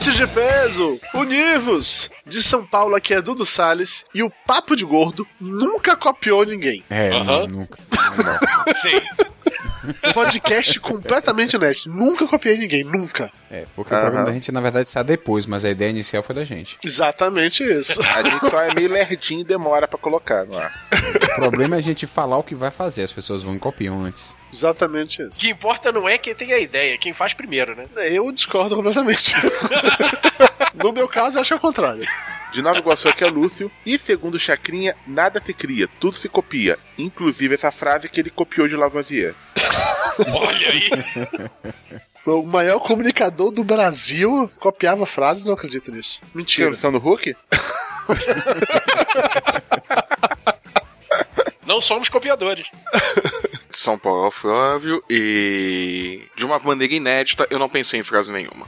Ouvintes de peso, univos! De São Paulo aqui é Dudu Salles e o Papo de Gordo nunca copiou ninguém. É, nunca. Sim. Podcast completamente honesto. Nunca copiei ninguém, nunca. É, porque o programa da gente, na verdade, sai depois, mas a ideia inicial foi da gente. Exatamente isso. A gente só é meio lerdinho e demora pra colocar no ar. O problema é a gente falar o que vai fazer, as pessoas vão e copiam antes. Exatamente O isso. que importa não é quem tem a ideia, é quem faz primeiro, né? Eu discordo completamente. no meu caso, eu acho é o contrário. De Nova Iguaçu aqui é Lúcio. E segundo Chacrinha, nada se cria, tudo se copia. Inclusive essa frase que ele copiou de Lavoisier. Olha aí. O maior comunicador do Brasil copiava frases, não acredito nisso. Mentira. noção do Hulk? Não somos copiadores. São Paulo é o Flávio e de uma maneira inédita eu não pensei em frase nenhuma.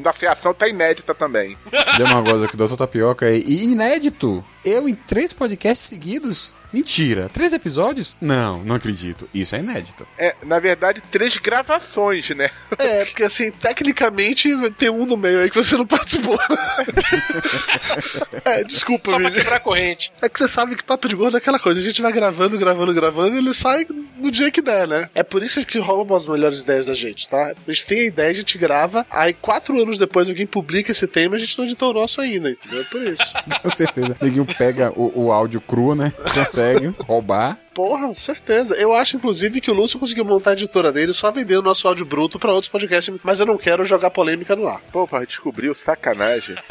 Nossa reação tá inédita também. Demagosa que o Doutor Tapioca é inédito. Eu em três podcasts seguidos? Mentira. Três episódios? Não, não acredito. Isso é inédito. É, na verdade, três gravações, né? É, porque assim, tecnicamente tem um no meio aí que você não participou. é, desculpa, Só pra quebrar a corrente. É que você sabe que papo de gordo é aquela coisa, a gente vai gravando, gravando, gravando e ele sai no dia que der, né? É por isso que roubam as melhores ideias da gente, tá? A gente tem a ideia, a gente grava, aí quatro anos depois alguém publica esse tema e a gente não editou o nosso ainda, entendeu? É por isso. Com certeza. Neguinho pega o, o áudio cru, né? Consegue roubar. Porra, certeza. Eu acho, inclusive, que o Lúcio conseguiu montar a editora dele só vendendo nosso áudio bruto pra outros podcasts, mas eu não quero jogar polêmica no ar. Pô, pai, descobriu, sacanagem.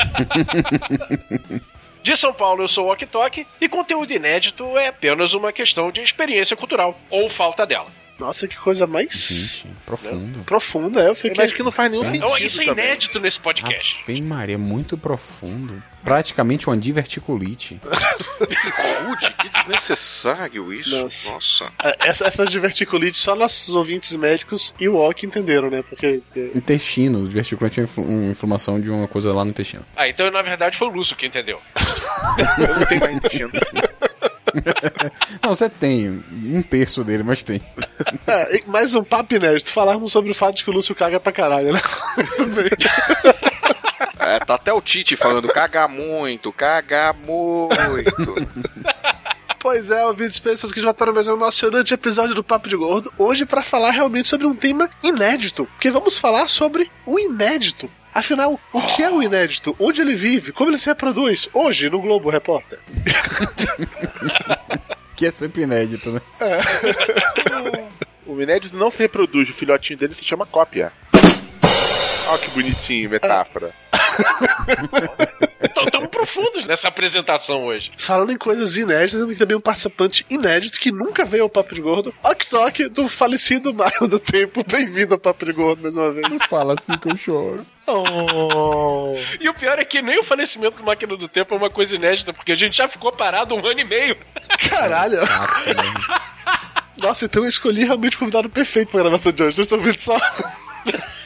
De São Paulo, eu sou o Ok e conteúdo inédito é apenas uma questão de experiência cultural, ou falta dela. Nossa, que coisa mais Gente, profundo. profunda. é, Eu fiquei. Mas que não faz nenhum sentido. Então, isso é também. inédito nesse podcast. Ave Maria, muito profundo. Praticamente uma diverticulite. Rude, que desnecessário isso. Nossa. Nossa. É, Essa, essa diverticulite só nossos ouvintes médicos e o Ok entenderam, né? Porque. Intestino, diverticulite é uma inflamação de uma coisa lá no intestino. Ah, então na verdade foi o Lúcio que entendeu. Eu não tenho mais intestino. Não, você tem um terço dele, mas tem. É, mais um papo inédito. Falarmos sobre o fato de que o Lúcio caga pra caralho, né? Tudo bem. É, tá até o Tite falando cagar muito, cagar muito. Pois é, ouvintes pensando que já tá no mais um emocionante episódio do Papo de Gordo. Hoje pra falar realmente sobre um tema inédito. Porque vamos falar sobre o inédito. Afinal, o que é o inédito? Onde ele vive? Como ele se reproduz? Hoje, no Globo Repórter. Que é sempre inédito, né? O inédito não se reproduz, o filhotinho dele se chama cópia. Ó que bonitinho, metáfora. Estamos profundos nessa apresentação hoje. Falando em coisas inéditas, temos também um participante inédito que nunca veio ao Papo de Gordo. Ok do falecido Maio do Tempo. Bem-vindo ao Papo de Gordo mais uma vez. Não fala assim que eu choro. Oh. E o pior é que nem o falecimento do Máquina do Tempo é uma coisa inédita, porque a gente já ficou parado um ano e meio. Caralho. Nossa, então eu escolhi realmente o convidado perfeito pra gravação de hoje. Vocês estão vendo só?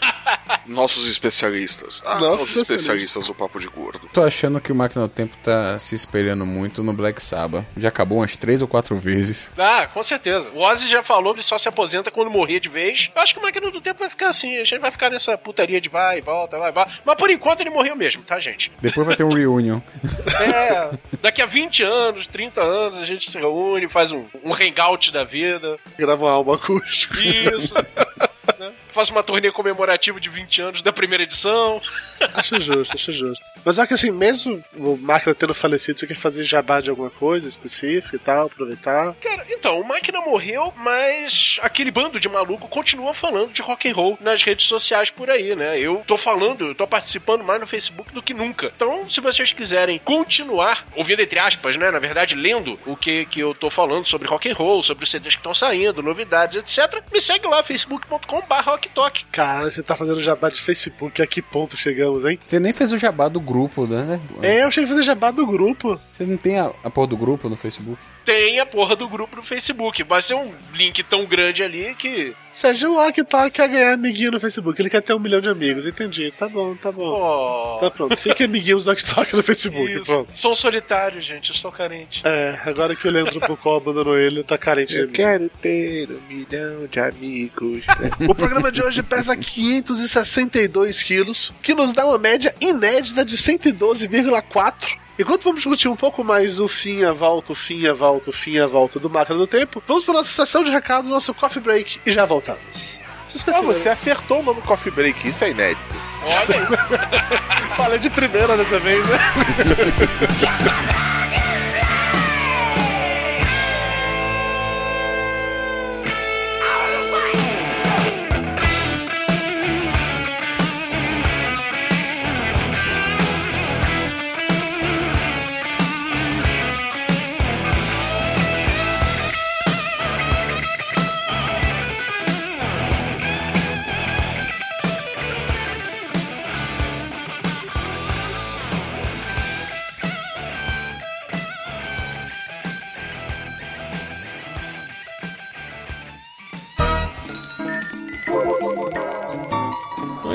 Nossos especialistas. Ah, Nossos os especialistas do Papo de Gordo. Tô achando que o Máquina do Tempo tá se espelhando muito no Black Sabbath. Já acabou umas três ou quatro vezes. Ah, com certeza. O Ozzy já falou que só se aposenta quando morrer de vez. Eu acho que o Máquina do Tempo vai ficar assim. A gente vai ficar nessa putaria de vai e volta, vai e volta. Mas por enquanto ele morreu mesmo, tá, gente? Depois vai ter um reunion. É, daqui a 20 anos, 30 anos, a gente se reúne, faz um, um hangout da vida. Grava um álbum acústico. Isso. né? Faz uma turnê comemorativa de 20 anos da primeira edição. Acho justo, acho justo. Mas só que assim, mesmo o Máquina tendo falecido, você quer fazer jabá de alguma coisa específica e tal, aproveitar. Cara, então, o Máquina morreu, mas aquele bando de maluco continua falando de rock and roll nas redes sociais por aí, né? Eu tô falando, eu tô participando mais no Facebook do que nunca. Então, se vocês quiserem continuar ouvindo entre aspas, né, na verdade, lendo o que que eu tô falando sobre rock and roll, sobre os CDs que estão saindo, novidades, etc, me segue lá facebook.com barra oktok. Cara, você tá fazendo jabá de Facebook. A que ponto chegamos, hein? Você nem fez o jabá do grupo, né? É, eu cheguei a fazer jabá do grupo. Você não tem a, a porra do grupo no Facebook? Tem a porra do grupo no Facebook. Vai ser um link tão grande ali que. Sérgio Octal quer ganhar amiguinho no Facebook. Ele quer ter um milhão de amigos. Entendi. Tá bom, tá bom. Oh, Tá pronto. Fique amiguinhos do Octok no Facebook. isso. Pronto. Sou solitário, gente. Eu estou carente. É, agora que o Leandro Pucó abandonou ele, tá carente Eu quero ter um milhão de amigos. O programa de hoje pesa 562 quilos, que nos dá uma média inédita de 112,4. Enquanto vamos discutir um pouco mais o fim, a volta, o fim, a volta, o fim, a volta do Máquina do Tempo, vamos para nossa sessão de recados, nosso coffee break e já voltamos. Vocês Ah, você acertou o nome Coffee Break, isso é inédito. Olha aí. Falei de primeira dessa vez, né?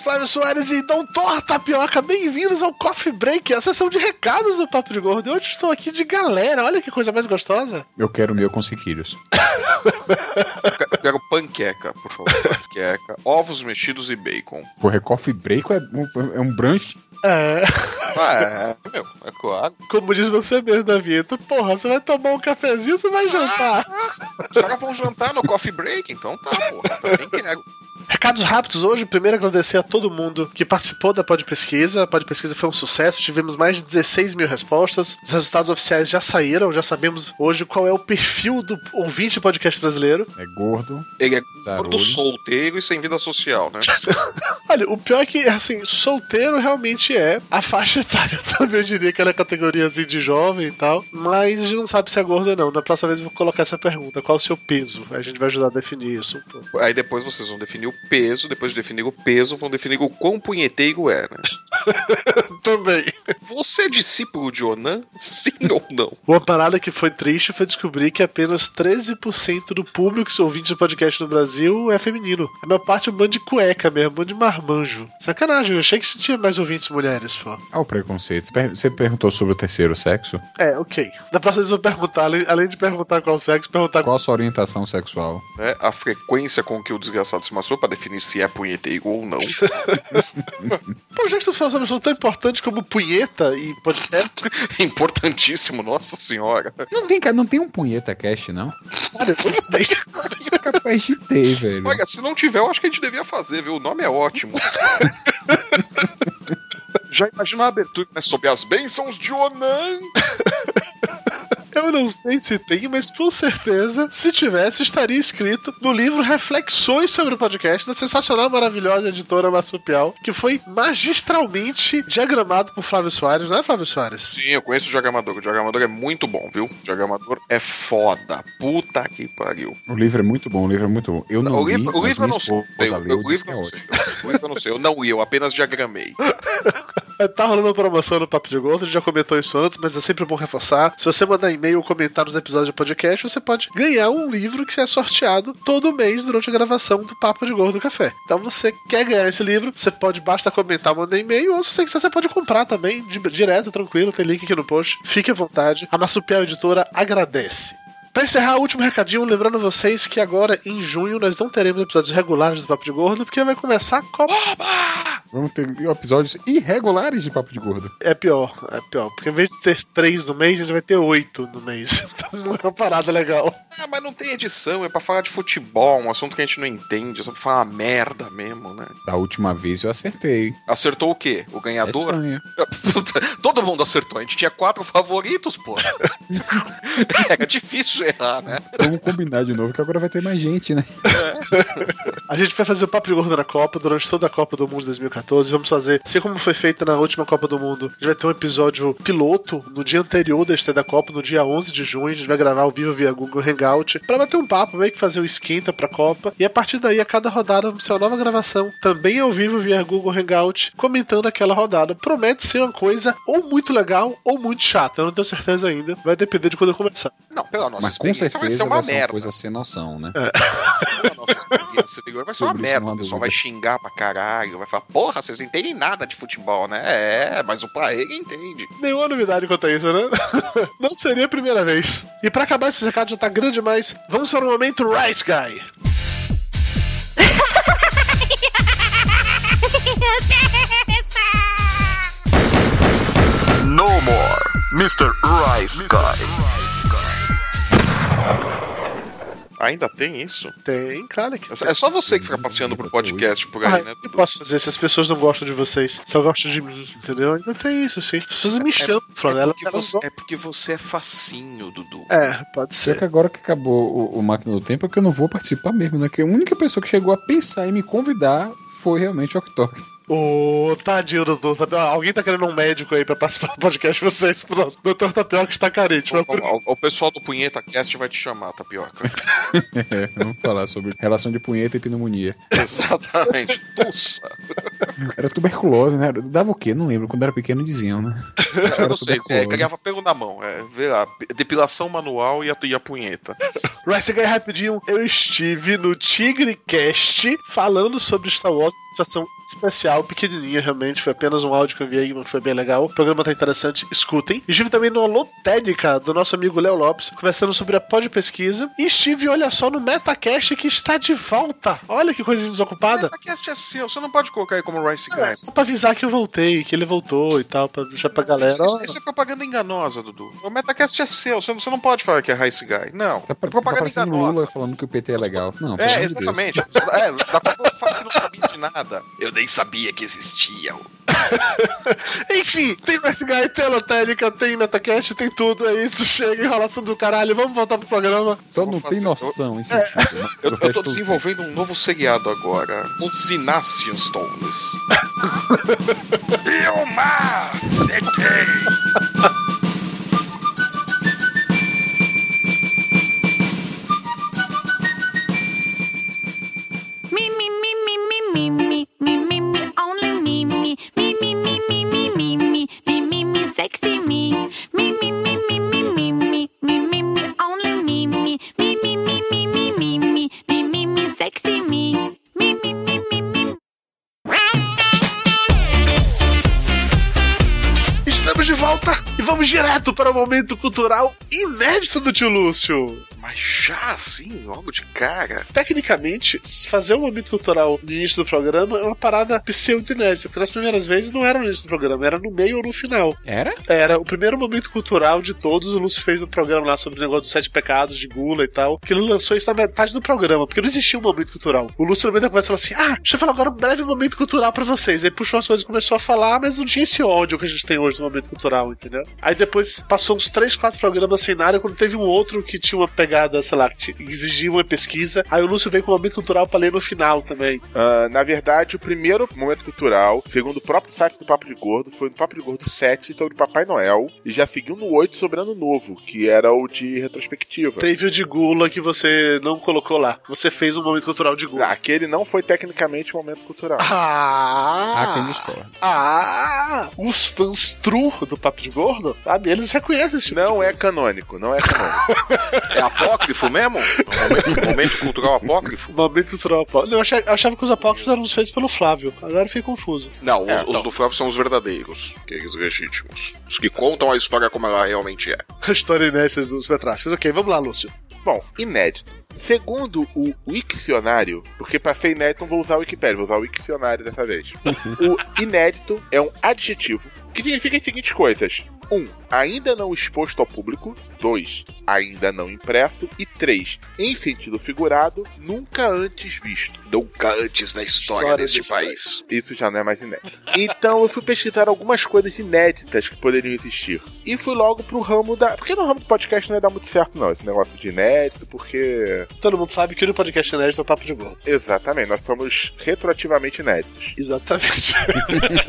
Flávio Soares e Doutor Tapioca, bem-vindos ao Coffee Break, a sessão de recados do Papo de Gordo. E hoje estou aqui de galera, olha que coisa mais gostosa. Eu quero o meu com sequilhos. Eu quero panqueca, por favor. Panqueca, ovos mexidos e bacon. Porra, é coffee break é, um- é um brunch? É, Ah, é, meu, é claro. como diz você mesmo, Davieta, porra, você vai tomar um cafezinho ou você vai jantar? Os caras vão jantar no coffee break, então tá, porra. Também quero. Recados rápidos hoje. Primeiro, agradecer a todo mundo que participou da Pod Pesquisa. A Pod Pesquisa foi um sucesso. Tivemos mais de 16 mil respostas. Os resultados oficiais já saíram. Já sabemos hoje qual é o perfil do ouvinte podcast brasileiro. É gordo, Ele é gordo solteiro e sem vida social, né? Olha, o pior é que, assim, solteiro realmente é a faixa etária também. Eu diria que ela é categoria assim, de jovem e tal. Mas a gente não sabe se é gordo ou não. Na próxima vez eu vou colocar essa pergunta: qual é o seu peso? A gente vai ajudar a definir isso um pouco. Aí depois vocês vão definir o peso, depois de definir o peso, vão definir o quão punheteiro é, né? Também. Você é discípulo de Onan? Sim ou não? Uma parada que foi triste foi descobrir que apenas 13% do público que ouvinte de podcast no Brasil é feminino. A maior parte é um bando de cueca mesmo, um bando de marmanjo. Sacanagem, eu achei que tinha mais ouvintes mulheres, pô. Olha o preconceito. Você perguntou sobre o terceiro sexo? É, ok. Da próxima vez eu vou perguntar, além, de perguntar qual sexo, perguntar Qual a sua orientação sexual? né? A frequência com que o desgraçado se massou pra definir se é punheteiro ou não. Pô, já que você falou sobre um assunto tão importante como punheta e podcast, Importantíssimo, nossa senhora. Não, vem cá, não tem um punheta cast, não? cara, eu não sei. É capaz de ter, velho. Olha, se não tiver, eu acho que a gente devia fazer, viu? O nome é ótimo. Já imaginou a abertura, né? Sob as bênçãos de Onan. Eu não sei se tem, mas com certeza, se tivesse, estaria escrito no livro Reflexões sobre o podcast da sensacional, maravilhosa editora Marsupial, que foi magistralmente diagramado por Flávio Soares, não é, Flávio Soares? Sim, eu conheço o diagramador. O diagramador é muito bom, viu? O diagramador é foda. Puta que pariu. O livro é muito bom, o livro é muito bom. Eu não o li, livro, o livro eu não sei. esposa Eu- leu, o livro é não sei. O livro eu não sei. Eu não li, eu apenas diagramei. É, Tá rolando promoção no Papo de Gordo, a gente já comentou isso antes, mas é sempre bom reforçar. Se você mandar e-mail ou comentar nos episódios de podcast, você pode ganhar um livro que é sorteado todo mês durante a gravação do Papo de Gordo Café. Então você quer ganhar esse livro, você pode, basta comentar, mandar e-mail, ou se você quiser, você pode comprar também, di- direto, tranquilo, tem link aqui no post. Fique à vontade. A Marsupial Editora agradece. Pra encerrar, o último recadinho, lembrando vocês que agora, em junho, nós não teremos episódios regulares do Papo de Gordo, porque vai começar a Copa. Vamos ter episódios irregulares de Papo de Gordo. É pior, é pior. Porque em vez de ter três no mês, a gente vai ter oito no mês. Então é uma parada legal. Ah, mas não tem edição, é pra falar de futebol, um assunto que a gente não entende, é só pra falar uma merda mesmo, né? Da última vez eu acertei. Acertou o quê? O ganhador? Espanha. Todo mundo acertou, a gente tinha quatro favoritos, pô. Era difícil errar, né? Vamos combinar de novo que agora vai ter mais gente, né? A gente vai fazer o Papo de Gordo na Copa durante toda a Copa do Mundo de 2014. Vamos fazer, assim como foi feita na última Copa do Mundo, a gente vai ter um episódio piloto no dia anterior da estreia da Copa, no dia 11 de junho. A gente vai gravar ao vivo via Google Hangout pra bater um papo, meio que fazer o esquenta pra Copa. E a partir daí, a cada rodada, vamos ter uma nova gravação, também ao vivo via Google Hangout, comentando aquela rodada. Promete ser uma coisa ou muito legal ou muito chata. Eu não tenho certeza ainda. Vai depender de quando eu começar. Não, pela nossa com vai ser certeza uma vai ser uma merda. coisa sem noção, né? Pela nossa experiência anterior vai ser uma merda. O pessoal vai xingar pra caralho, vai falar, porra, vocês não entendem nada de futebol, né? É, mas o Paega entende. Nenhuma novidade quanto a isso, né? Não seria a primeira vez. E pra acabar esse recado já tá grande demais, vamos para o momento Rice Guy. No more, Mr. Rice Guy. Ainda tem isso? Tem, claro que É só você que fica passeando pro podcast por aí, Ah, né? o que eu posso fazer se as pessoas não gostam de vocês? Só gostam de mim, entendeu? Ainda tem isso, sim. As pessoas me chamam, Flanela. É porque, você, é porque você é facinho, Dudu. É, pode Só ser. que agora que acabou o, o Máquina do Tempo é que eu não vou participar mesmo, né? Que a única pessoa que chegou a pensar em me convidar foi realmente o Octok. Ô, tadinho, doutor Tapioca. Alguém tá querendo um médico aí pra participar do podcast de vocês? Pronto. Doutor Tapioca está carente. Mas por... O, o pessoal do Punheta Cast vai te chamar, Tapioca. É, vamos falar sobre relação de punheta e pneumonia. Exatamente. Tussa. Era tuberculose, né? Dava o quê? Não lembro. Quando era pequeno diziam, né? Eu não sei, é, ganhava pelo na mão. É, vê lá, depilação manual e a, e a punheta. Rice Guy rapidinho. Eu estive no Tigre Cast falando sobre Star Wars. Situação especial, pequenininha realmente. Foi apenas um áudio que eu enviei, mas foi bem legal. O programa tá interessante, escutem. E estive também no Alotérica do nosso amigo Léo Lopes, conversando sobre a pod pesquisa. E estive, olha só, no Metacast que está de volta. Olha que coisa desocupada. Metacast é seu, você não pode colocar aí como Rice Guy. É, só pra avisar que eu voltei, que ele voltou e tal, pra deixar pra galera. ó. Isso, isso é propaganda enganosa, Dudu. O Metacast é seu, você, você não pode falar que é Rice Guy. Não. Tá, tá propaganda parecendo enganosa. Lula falando que o PT é legal. Não, É, de Deus. exatamente. É, dá pra falar que não sabia de nada. Eu nem sabia que existia. Enfim, tem Rice Guy, tem Alotérica, tem Metacast, tem tudo. É isso, chega, enrolação do caralho. Vamos voltar pro programa. Só não tem noção esse tipo. mas Eu, o eu tô desenvolvendo um novo seriado agora. Os Inácio Stones. Me, me, me, me, me, me, vamos direto para o momento cultural inédito do tio Lúcio. Já assim, logo de cara. Tecnicamente, fazer um momento cultural no início do programa é uma parada pseudo-inédita, porque nas primeiras vezes não era no início do programa, era no meio ou no final. Era? Era o primeiro momento cultural de todos. O Lúcio fez um programa lá sobre o negócio dos sete pecados de gula e tal. Que ele lançou isso na metade do programa, porque não existia um momento cultural. O Lúcio, no meio da conversa, falou assim: Ah, deixa eu falar agora um breve momento cultural pra vocês. Aí puxou as coisas e começou a falar, mas não tinha esse ódio que a gente tem hoje no momento cultural, entendeu? Aí depois passou uns três, quatro programas sem nada, quando teve um outro que tinha uma pegada, sei lá, que exigia uma pesquisa. Aí o Lúcio veio com o momento cultural pra ler no final também. Ah, na verdade, o primeiro momento cultural, segundo o próprio site do Papo de Gordo, foi no Papo de Gordo 7, então de Papai Noel, e já seguiu no 8 sobre Ano Novo, que era o de retrospectiva. Teve o de gula que você não colocou lá. Você fez um momento cultural de gula. Aquele não foi tecnicamente um momento cultural. Ah! Há quem discorda. Ah! Os fãs true do Papo de Gordo, sabe? Eles reconhecem esse tipo Não é canônico, não é canônico. É a apócrifo mesmo? Momento, momento cultural apócrifo? Momento cultural apócrifo. Eu achava, eu achava que os apócrifos eram os feitos pelo Flávio. Agora eu fiquei confuso. Não, os, É, os não. do Flávio são os verdadeiros, aqueles legítimos. Os que contam a história como ela realmente é. A história inédita dos Petrascos. Ok, vamos lá, Lúcio. Bom, inédito. Segundo o Wikcionário, porque pra ser inédito não vou usar o Wikipedia, vou usar o Wikcionário dessa vez. o inédito é um adjetivo que significa as seguintes coisas. 1. Um, ainda não exposto ao público. 2. Ainda não impresso. E 3. Em sentido figurado, nunca antes visto. Nunca antes na história, História deste desse país. Isso já não é mais inédito. Então eu fui pesquisar algumas coisas inéditas que poderiam existir. E fui logo pro ramo da. Porque no ramo do podcast não ia dar muito certo, não, esse negócio de inédito, porque. Todo mundo sabe que o podcast inédito é o Papo de Gordo. Exatamente, nós somos retroativamente inéditos. Exatamente.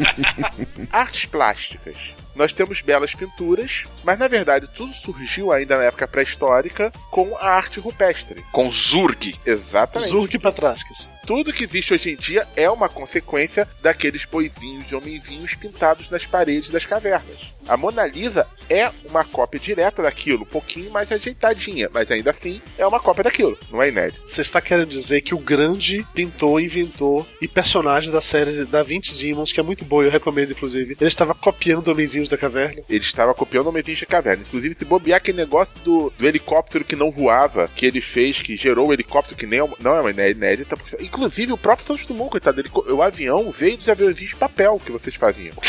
Artes plásticas. Nós temos belas pinturas, mas na verdade tudo surgiu ainda na época pré-histórica com a arte rupestre. Com Zurg. Exatamente. Zurk Patrascas. Tudo que existe hoje em dia é uma consequência daqueles boizinhos e homenzinhos pintados nas paredes das cavernas. A Mona Lisa é uma cópia direta daquilo, um pouquinho mais ajeitadinha, mas ainda assim é uma cópia daquilo, não é inédito. Você está querendo dizer que o grande pintor, inventor e personagem da série Da Vinci Demons, que é muito boa, eu recomendo inclusive, ele estava copiando Homenzinhos da Caverna. Ele estava copiando Homenzinhos da Caverna. Inclusive, se bobear aquele negócio do, do helicóptero que não voava, que ele fez, que gerou o helicóptero que nem é uma- não é uma iné- inédita. porque- Inclusive, o próprio Santos Dumont, coitado dele, o avião veio dos aviãozinhos de papel que vocês faziam.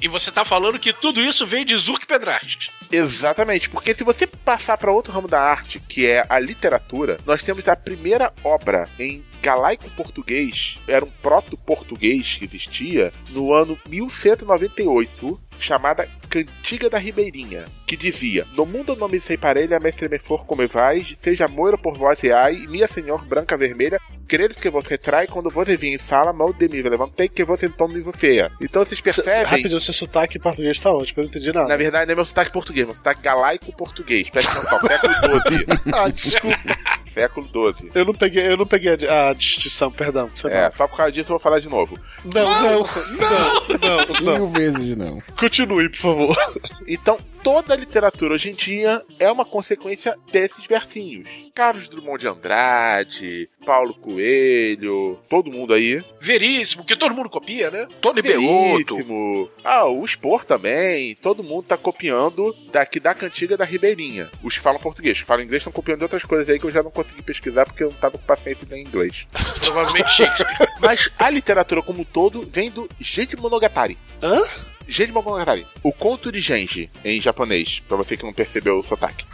E você tá falando que tudo isso veio de Zurk Pedrastes. Exatamente, porque se você passar para outro ramo da arte, que é a literatura, nós temos a primeira obra em galaico português, era um proto-português que existia no ano 1198, chamada Cantiga da Ribeirinha, que dizia: No mundo não me sei parelha, mestre me for como vais, seja moira por vós reai, minha senhor branca vermelha, quereres que vos retrai, quando vos vim em sala, mal de mim, levantei que vos então me feia. Então vocês percebem. Rapidinho, seu sotaque em português tá ótimo, eu não entendi nada. Na verdade, não é meu sotaque português, meu sotaque galaico português. Presta atenção, século XII. ah, desculpa. século XII. Eu não peguei, eu não peguei a, a distinção, perdão. É, só por causa disso eu vou falar de novo. Não, não, não, não, não. Mil vezes não. Continue, por favor. Então, toda a literatura hoje em dia é uma consequência desses versinhos. Carlos Drummond de Andrade, Paulo Coelho, todo mundo aí. Veríssimo, que todo mundo copia, né? Tony Belotto. Veríssimo. Ah, o Spor também. Todo mundo tá copiando daqui da cantiga da Ribeirinha. Os que falam português. Os que falam inglês estão copiando de outras coisas aí que eu já não consegui pesquisar porque eu não tava com paciência em inglês. Provavelmente Shakespeare. Mas a literatura como um todo vem do Genji Monogatari. Hã? Genji Monogatari. O conto de Genji, em japonês, pra você que não percebeu o sotaque.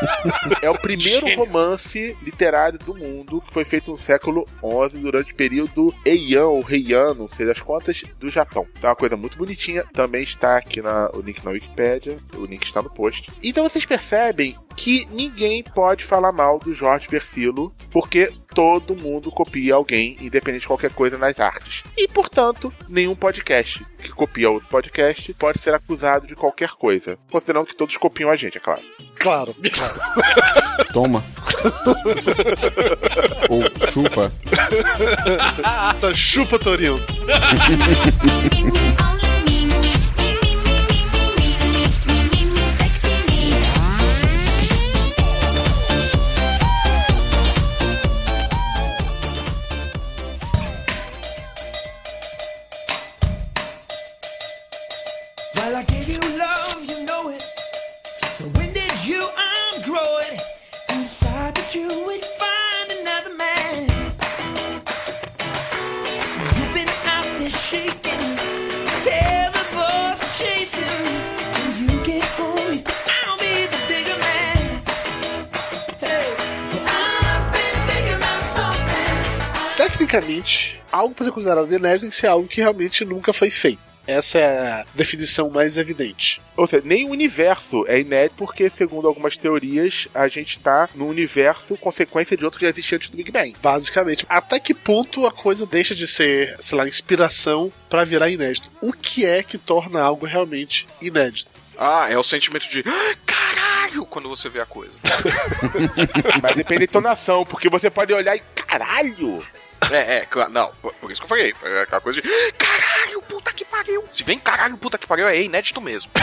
é o primeiro Gênio. romance literário do mundo que foi feito no século XI durante o período Heian ou Heian, não sei das contas, do Japão. Então é uma coisa muito bonitinha. Também está aqui na, o link na Wikipedia, o link está no post. Então vocês percebem que ninguém pode falar mal do Jorge Versilo, porque todo mundo copia alguém, independente de qualquer coisa nas artes. E, portanto, nenhum podcast que copia outro podcast pode ser acusado de qualquer coisa. Considerando que todos copiam a gente, é claro. Claro. Toma. Ou chupa. Tá, Chupa, Torinho. Tecnicamente, algo para ser considerado inédito tem que ser algo que realmente nunca foi feito. Essa é a definição mais evidente. Ou seja, nem o universo é inédito, porque, segundo algumas teorias, a gente está no universo consequência de outro que já existia antes do Big Bang. Basicamente, até que ponto a coisa deixa de ser, sei lá, inspiração para virar inédito? O que é que torna algo realmente inédito? Ah, é o sentimento de "Ah, caralho quando você vê a coisa. Mas depende da entonação, porque você pode olhar e caralho! É, é. Não, por isso que eu falei. Foi aquela coisa de caralho, puta que pariu. Se vem caralho, puta que pariu, é inédito mesmo.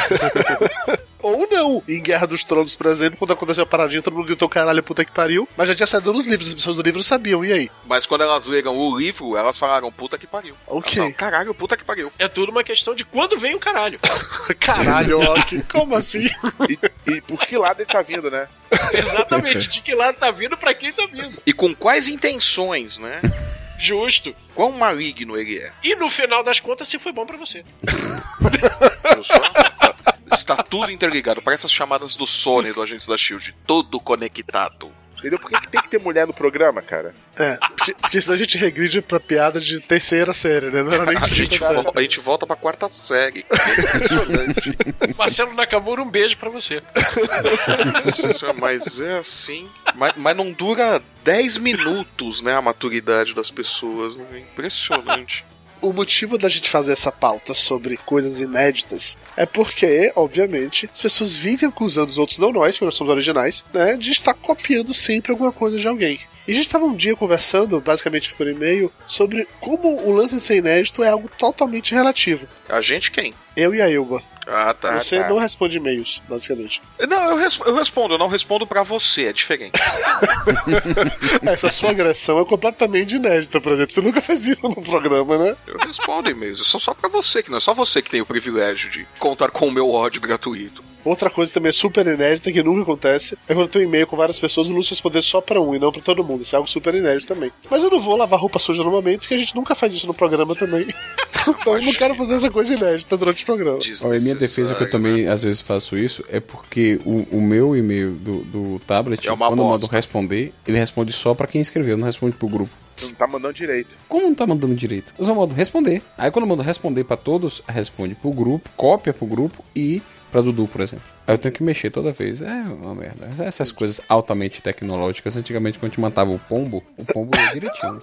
Ou não. Em Guerra dos Tronos, por exemplo, quando aconteceu a paradinha, todo mundo gritou caralho, puta que pariu. Mas já tinha saído nos livros, as pessoas do livro sabiam. E aí? Mas quando elas leram o livro, elas falaram, puta que pariu. Ok. Falaram, caralho, puta que pariu. É tudo uma questão de quando vem o caralho. Caralho, Ok. Como assim? E, e por que lado ele tá vindo, né? Exatamente. De que lado tá vindo, pra quem tá vindo. E com quais intenções, né? Justo. Quão maligno ele é. E no final das contas, se foi bom pra você. Está tudo interligado. Parece as chamadas do Sony do Agentes da Shield. Tudo conectado. Entendeu? Por que, que tem que ter mulher no programa, cara? É, porque, porque senão a gente regride pra piada de terceira série, né? Não era nem A gente, quinta série. volta, a gente volta pra quarta série. É impressionante. Marcelo Nakamura, um beijo pra você. Mas é assim. Mas, mas não dura 10 minutos, né? A maturidade das pessoas. Né? É impressionante. O motivo da gente fazer essa pauta sobre coisas inéditas é porque, obviamente, as pessoas vivem acusando os outros, não nós, que nós somos originais, né, de estar copiando sempre alguma coisa de alguém. E a gente estava um dia conversando, basicamente por e-mail, sobre como o lance de ser inédito é algo totalmente relativo. A gente quem? Eu e a Elba. Ah, tá. Você tá. não responde e-mails, basicamente. Não, eu, res- eu respondo, eu não respondo pra você, é diferente. Essa sua agressão é completamente inédita, por exemplo. Você nunca fez isso no programa, né? Eu respondo e-mails, é só pra você, que não é só você que tem o privilégio de contar com o meu ódio gratuito. Outra coisa também super inédita que nunca acontece é quando eu tenho e-mail com várias pessoas e o Lúcio responder só pra um e não pra todo mundo. Isso é algo super inédito também. Mas eu não vou lavar roupa suja no momento, porque a gente nunca faz isso no programa também. então eu não quero fazer essa coisa inédita durante o programa. Olha, em minha defesa, que eu também às vezes faço isso, é porque o, o meu e-mail do, do tablet, É uma quando eu mando responder, ele responde só pra quem escreveu, não responde pro grupo. Não tá mandando direito. Como não tá mandando direito? Eu só mando responder. Aí quando eu mando responder pra todos, responde pro grupo, cópia pro grupo e pra Dudu, por exemplo. Aí eu tenho que mexer toda vez. É uma merda. Essas coisas altamente tecnológicas. Antigamente, quando a gente mandava o pombo, o pombo ia direitinho.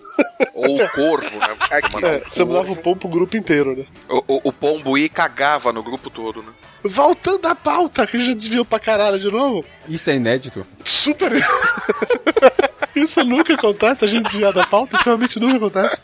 Ou o corvo, né? Aqui, É, você mandava o pão pro grupo inteiro, né? O, o, o pombo ia e cagava no grupo todo, né? Voltando à pauta, que a gente desviou pra caralho de novo. Isso é inédito? Super. isso nunca acontece, a gente desviar da pauta, isso realmente nunca acontece.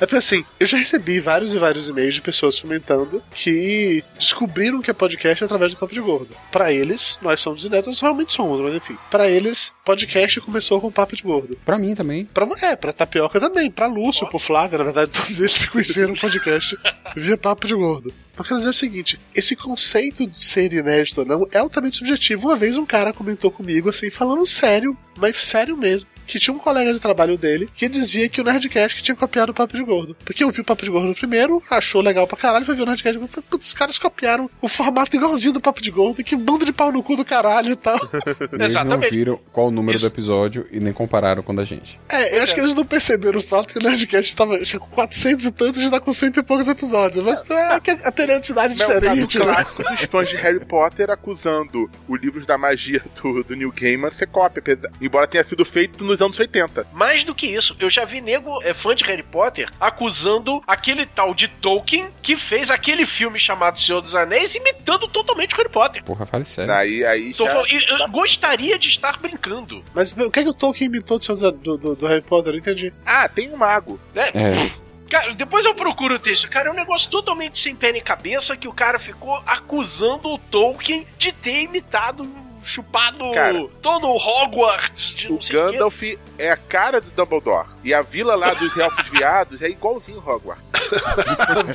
É porque assim, eu já recebi vários e vários e-mails de pessoas comentando que descobriram que é podcast através do Papo de Gordo. Pra eles, nós somos inéditos, nós realmente somos, mas enfim. Pra eles, podcast começou com Papo de Gordo. Pra mim também. Pra, é, pra Tapioca também, pra Lúcio, pro Flávio, na verdade, todos eles conheceram o podcast via Papo de Gordo. Eu quero dizer o seguinte: esse conceito de ser inédito ou não é altamente subjetivo. Uma vez um cara comentou comigo, assim, falando sério, mas sério mesmo, que tinha um colega de trabalho dele que dizia que o Nerdcast tinha copiado o Papo de Gordo. Porque ouviu o Papo de Gordo primeiro, achou legal pra caralho, foi ver o Nerdcast e falou: putz, os caras copiaram o formato igualzinho do Papo de Gordo, que bando de pau no cu do caralho e tal. Eles não viram qual o número do episódio e nem compararam com o da gente. É, eu acho que eles não perceberam o fato que o Nerdcast tava tinha com 400 e tantos e já tá com cento e poucos episódios. Mas é, que a periodicidade é Não, diferente, caso né? clássico dos fãs de Harry Potter acusando o livro da magia do, do Neil Gaiman ser cópia, embora tenha sido feito nos anos 80. Mais do que isso, eu já vi nego é, fã de Harry Potter acusando aquele tal de Tolkien que fez aquele filme chamado Senhor dos Anéis imitando totalmente o Harry Potter. Porra, fale sério. Aí, aí Tô já- falando- eu gostaria de estar brincando. Mas o que é que o Tolkien imitou do, Senhor dos- do, do, Harry Potter? Eu não entendi. Ah, tem um mago. Né? É. Cara, depois eu procuro o texto. Cara, é um negócio totalmente sem pé nem cabeça que o cara ficou acusando o Tolkien de ter imitado, chupado Cara, todo o Hogwarts de não O sei o quê. Gandalf é a cara do Dumbledore. E a vila lá dos elfos viados é igualzinho Hogwarts.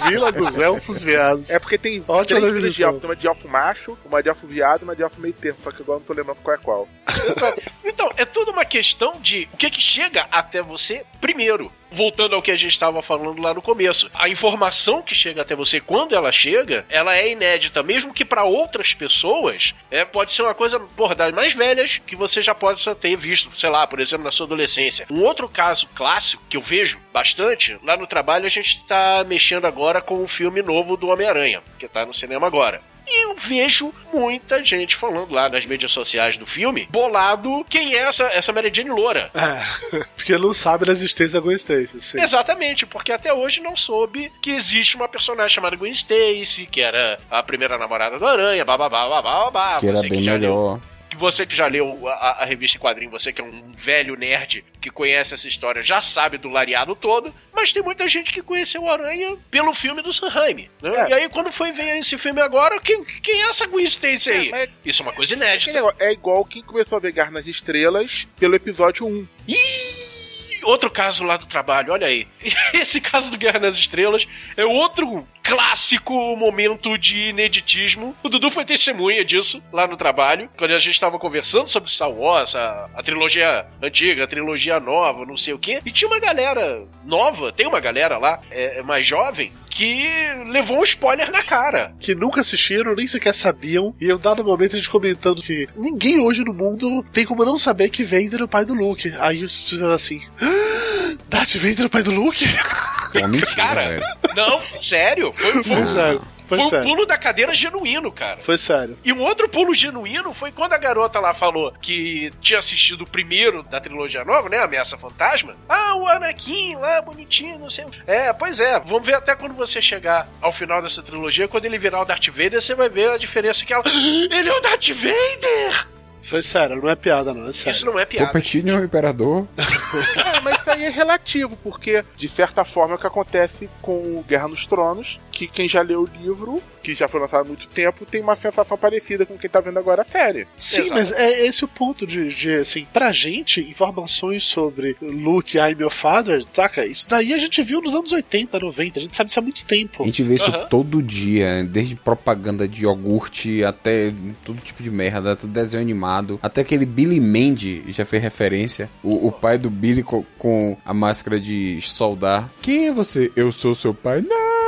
Vila dos Elfos Viados. É porque tem Ótima três vilas de elfo. Tem uma de elfo macho, uma de elfo viado e uma de elfo meio termo. Só que agora não tô lembrando qual é qual. Então, é tudo uma questão de o que que chega até você primeiro. Voltando ao que a gente estava falando lá no começo, a informação que chega até você quando ela chega, ela é inédita, mesmo que para outras pessoas, é, pode ser uma coisa, porra, das mais velhas que você já pode só ter visto, sei lá, por exemplo, na sua adolescência. Um outro caso clássico que eu vejo bastante, lá no trabalho a gente tá mexendo agora com o filme novo do Homem-Aranha, que tá no cinema agora. E eu vejo muita gente falando lá nas mídias sociais do filme, bolado, quem é essa, essa Mary Jane loura. É, porque não sabe da existência da Gwen Stacy. sim. Exatamente, porque até hoje não soube que existe uma personagem chamada Gwen Stacy, que era a primeira namorada do Aranha, bababá, babá, babá. Que era bem leu- melhor. Que você que já leu a, a revista em quadrinho, você que é um velho nerd que conhece essa história, já sabe do Lariado todo, mas tem muita gente que conheceu o Aranha pelo filme do Sanheim. Né? É. E aí, quando foi ver esse filme agora, quem, quem é essa coincidência aí? mas- Isso é uma coisa inédita. negócio, É igual quem começou a ver nas Estrelas pelo episódio 1. Ih, outro caso lá do trabalho, olha aí. Esse caso do Guerra nas Estrelas é outro clássico momento de ineditismo. O Dudu foi testemunha disso lá no trabalho, quando a gente estava conversando sobre Star Wars, a, a trilogia antiga, a trilogia nova, não sei o quê. E tinha uma galera nova, tem uma galera lá, é, mais jovem, que levou um spoiler na cara. Que nunca assistiram, nem sequer sabiam. E eu dado momento a gente comentando que ninguém hoje no mundo tem como não saber que Vader é o pai do Luke. Aí os fizeram assim: "Ah, Darth Vader é o pai do Luke? Pô, mentira, Cara, velho. não, sério. Foi, foi, Foi sério. Um sério. pulo da cadeira genuíno, cara. Foi sério. E um outro pulo genuíno foi quando a garota lá falou que tinha assistido o primeiro da trilogia nova, né? Ameaça Fantasma. Ah, o Anakin lá, bonitinho, não sei. É, pois é. Vamos ver até quando você chegar ao final dessa trilogia, quando ele virar o Darth Vader, você vai ver a diferença que ela. Ele é o Darth Vader! Foi sério, não é piada, não. É sério. Isso não é piada. Palpatine é o imperador. É, mas isso aí é relativo, porque de certa forma é o que acontece com o Guerra nos Tronos, que quem já leu o livro, que já foi lançado há muito tempo, tem uma sensação parecida com quem tá vendo agora a série. Sim, Exato. mas é esse o ponto de, de, assim, pra gente, informações sobre Luke, I'm your father, saca? Isso daí a gente viu nos anos 80, 90, a gente sabe isso há muito tempo. A gente vê isso Aham. todo dia, desde propaganda de iogurte até todo tipo de merda, até desenho animado. Até aquele Billy Mandy já fez referência. O, o pai do Billy co- com a máscara de soldar. Quem é você? Eu sou seu pai. Não!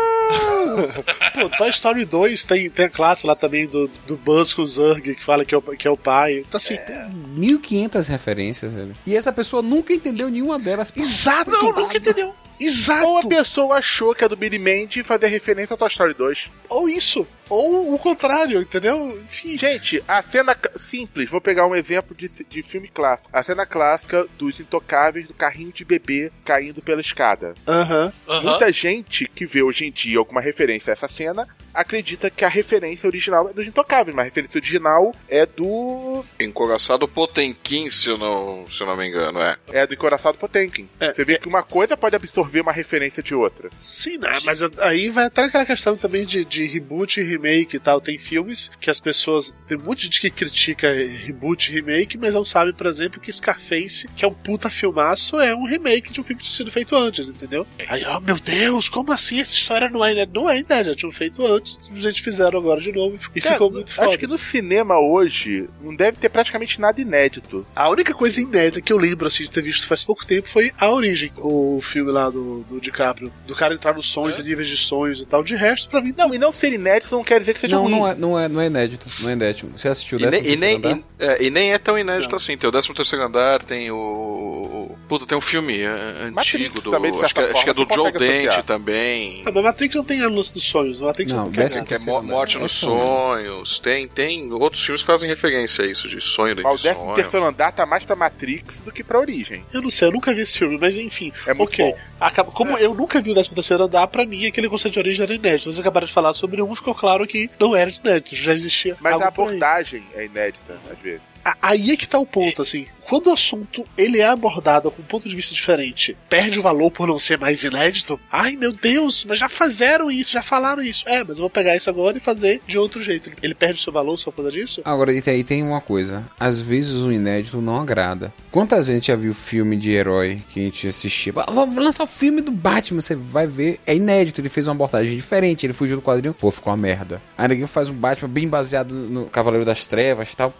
Pô, Toy Story 2 tem, tem a classe lá também do, do Buzz com o Zurg, que fala que é o, que é o pai. Então, assim, tem- 1500 referências, velho. E essa pessoa nunca entendeu nenhuma delas. Exato! Não, nunca entendeu. Exato! Ou a pessoa achou que é do Billy Mandy e fazia referência ao Toy Story 2. Ou isso, ou o contrário, entendeu? Enfim. Gente, a cena simples, vou pegar um exemplo de, de filme clássico. A cena clássica dos intocáveis do carrinho de bebê caindo pela escada. Aham. Aham. Muita gente que vê hoje em dia alguma referência a essa cena acredita que a referência original é dos intocáveis, mas a referência original é do. Encoraçado Potemkin, se eu não, se eu não me engano, é. é do Encoraçado Potemkin. Você vê que uma coisa pode absorver uma referência de outra. Sim, né? Mas aí vai até aquela questão também de, de reboot e remake e tal. Tem filmes que as pessoas. Tem um monte de gente que critica reboot remake, mas não sabe, por exemplo, que Scarface, que é um puta filmaço, é um remake de um filme que tinha sido feito antes, entendeu? Aí, oh meu Deus, como assim? Essa história não é inédita? Não é inédita, já tinham feito antes, simplesmente fizeram agora de novo e Cara, ficou muito foda. Acho que no cinema hoje não deve ter praticamente nada inédito. A única coisa inédita que eu lembro assim, de ter visto faz pouco tempo foi A Origem, o filme lá do, do DiCaprio. Do cara entrar nos sonhos e níveis de sonhos e tal. De resto, pra mim, Não, e não ser inédito não quer dizer que seja Não, ruim. não é, não, é, não é inédito. Não é inédito. Você assistiu o E, ne- 13 e nem, andar? e, é, e nem é tão inédito assim. Tem o 13 terceiro andar, tem o. Puta, tem um filme é, antigo Matrix do. também, de acho, que, certa acho que é do forma, Joe você consegue Dante associar. também. Ah, mas Matrix não tem a lance dos sonhos. Matrix Não, não, tem é. Morte É nos sonho. sonhos. Tem, tem outros filmes que fazem referência a isso, de sonho dentro Mas de o 13 sonho. terceiro andar tá mais pra Matrix do que pra Origem. Eu não sei, eu nunca vi esse filme, mas enfim. É muito ok. bom. Acaba, como eu nunca vi o 13 terceiro andar, pra mim aquele conceito de origem era inédito. Vocês acabaram de falar sobre um, ficou claro que não era inédito, já existia. Mas a abordagem é inédita, às vezes. Aí é que tá o ponto, assim. Quando o assunto ele é abordado com um ponto de vista diferente, perde o valor por não ser mais inédito. Ai meu Deus, mas já fizeram isso, já falaram isso. É, mas eu vou pegar isso agora e fazer de outro jeito. Ele perde o seu valor só por causa disso? Agora, isso aí tem uma coisa. Às vezes o inédito não agrada. Quantas vezes já viu filme de herói que a gente assistia? Ah, Vamos lançar o filme do Batman, você vai ver. É inédito, ele fez uma abordagem diferente, ele fugiu do quadrinho. Pô, ficou uma merda. Aí ninguém faz um Batman bem baseado no Cavaleiro das Trevas tal.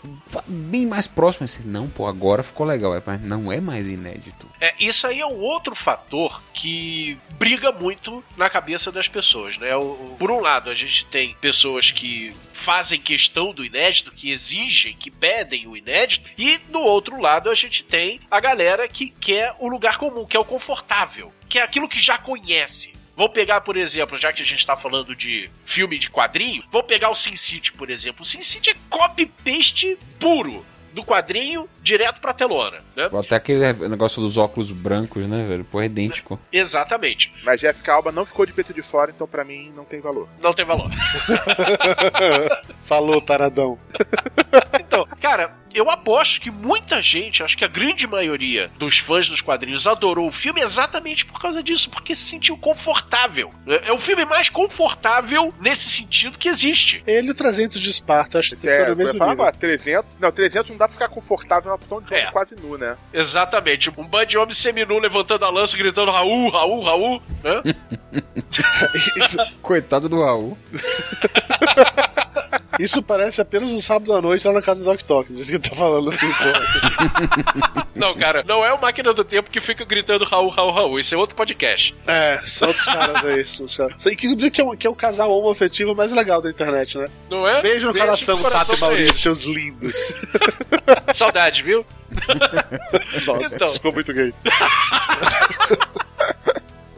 Bem mais próximo. Assim, não, pô, agora ficou legal. É, Mas não é mais inédito. É, isso aí é um outro fator que briga muito na cabeça das pessoas, né? O- o- por um lado, a gente tem pessoas que fazem questão do inédito, que exigem, que pedem o inédito, e do outro lado a gente tem a galera que quer o lugar comum, que é o confortável, que é aquilo que já conhece. Vou pegar, por exemplo, já que a gente está falando de filme de quadrinho, vou pegar o Sin City, por exemplo. O Sin City é copy-paste puro do quadrinho direto pra telona, né? Até aquele negócio dos óculos brancos, né, velho? Pô, é idêntico. Exatamente. Mas Jessica Alba não ficou de peito de fora, então pra mim não tem valor. Não tem valor. Falou, taradão. Então, cara, eu aposto que muita gente, acho que a grande maioria dos fãs dos quadrinhos adorou o filme exatamente por causa disso, porque se sentiu confortável. É é o filme mais confortável nesse sentido que existe. Ele e o 300 de Esparta, acho que É, foi ia mesmo falar nível. agora, 300, não, 300 não dá pra ficar confortável na posição de homem É. quase nu, né? Exatamente. Um bando de homem seminu levantando a lança, gritando Raul, Raul, Raul. Né? Coitado do Raul. Isso parece apenas um sábado à noite lá na casa do Doc Tock. Isso que ele tá falando assim, porra. Não, cara, não é o Máquina do Tempo que fica gritando Raul, Raul, Raul. Isso é outro podcast. É, são outros caras aí. São os caras. Que dizer que é, o- que é o casal homoafetivo mais legal da internet, né? Não é? Beijo no coração, Tato e Maurício, seus lindos. Saudades, viu? Nossa, Então. ficou muito gay.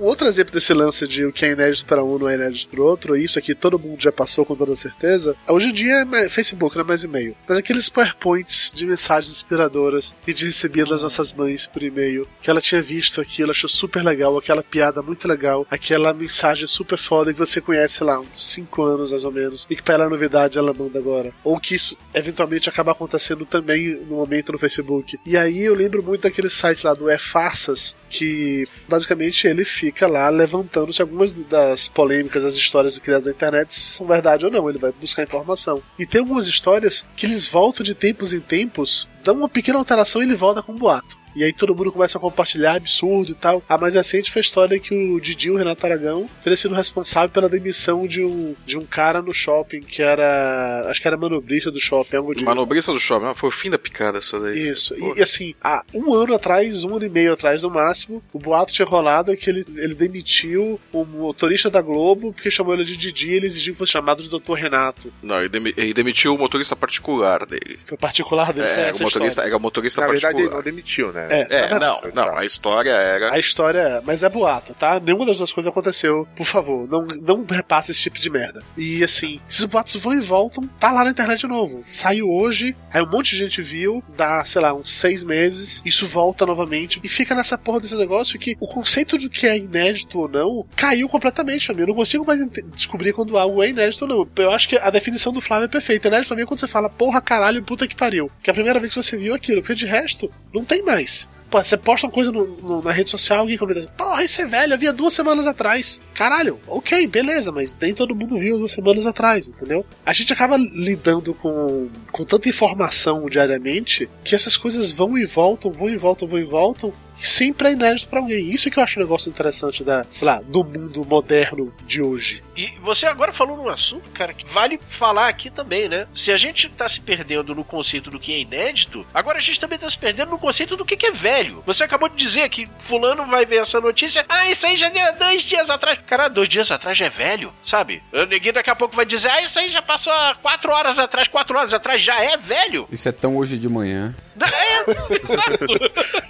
Outro exemplo desse lance de o que é inédito para um não é inédito para outro, e isso aqui todo mundo já passou com toda certeza. Hoje em dia é Facebook, não é mais e-mail. Mas aqueles PowerPoints de mensagens inspiradoras que a gente das nossas mães por e-mail, que ela tinha visto aquilo, achou super legal, aquela piada muito legal, aquela mensagem super foda que você conhece lá uns 5 anos mais ou menos, e que para ela novidade ela manda agora. Ou que isso eventualmente acaba acontecendo também no momento no Facebook. E aí eu lembro muito daquele site lá do É Farsas, que basicamente ele fica lá levantando se algumas das polêmicas, das histórias criadas na internet são verdade ou não. Ele vai buscar informação. E tem algumas histórias que eles voltam de tempos em tempos, dão uma pequena alteração e ele volta com um boato. E aí todo mundo começa a compartilhar absurdo e tal. A mais recente foi a história que o Didi, o Renato Aragão, teria sido responsável pela demissão de um, de um cara no shopping que era. Acho que era manobrista do shopping, algo de. Manobrista do shopping, foi o fim da picada essa daí. Isso. E, e assim, há um ano atrás, um ano e meio atrás no máximo, o boato tinha rolado que ele, ele demitiu o motorista da Globo porque chamou ele de Didi e ele exigiu que fosse chamado de Dr. Renato. Não, ele, demi- ele demitiu o motorista particular dele. Foi particular dele, foi É, essa o motorista, história. era o motorista Na verdade, ele particular. não demitiu, né? É, É, tá não, não, a história era. A história é, mas é boato, tá? Nenhuma das duas coisas aconteceu. Por favor, não, não repasse esse tipo de merda. E assim, esses boatos vão e voltam, tá lá na internet de novo. Saiu hoje, aí um monte de gente viu, dá, sei lá, uns seis meses, isso volta novamente e fica nessa porra desse negócio que o conceito de que é inédito ou não caiu completamente pra mim. Eu não consigo mais descobrir quando algo é inédito ou não. Eu acho que a definição do Flávio é perfeita. Inédito pra mim é quando você fala, porra, caralho, puta que pariu. Que é a primeira vez que você viu aquilo, porque de resto, não tem mais. Pô, você posta uma coisa no- no- na rede social, alguém comenta assim, porra, isso é velho, eu vi há duas semanas atrás. Caralho, ok, beleza, mas nem todo mundo viu duas semanas atrás, entendeu? A gente acaba lidando com, com tanta informação diariamente que essas coisas vão e voltam, vão e voltam, vão e voltam. Sempre é inédito pra alguém. Isso que eu acho um negócio interessante da, sei lá, do mundo moderno de hoje. E você agora falou num assunto, cara, que vale falar aqui também, né? Se a gente tá se perdendo no conceito do que é inédito, agora a gente também tá se perdendo no conceito do que que é velho. Você acabou de dizer que fulano vai ver essa notícia, ah, isso aí já deu dois dias atrás. Cara, dois dias atrás já é velho, sabe? O neguinho daqui a pouco vai dizer, ah, isso aí já passou há quatro horas atrás, quatro horas atrás, já é velho. Isso é tão hoje de manhã. É, exato.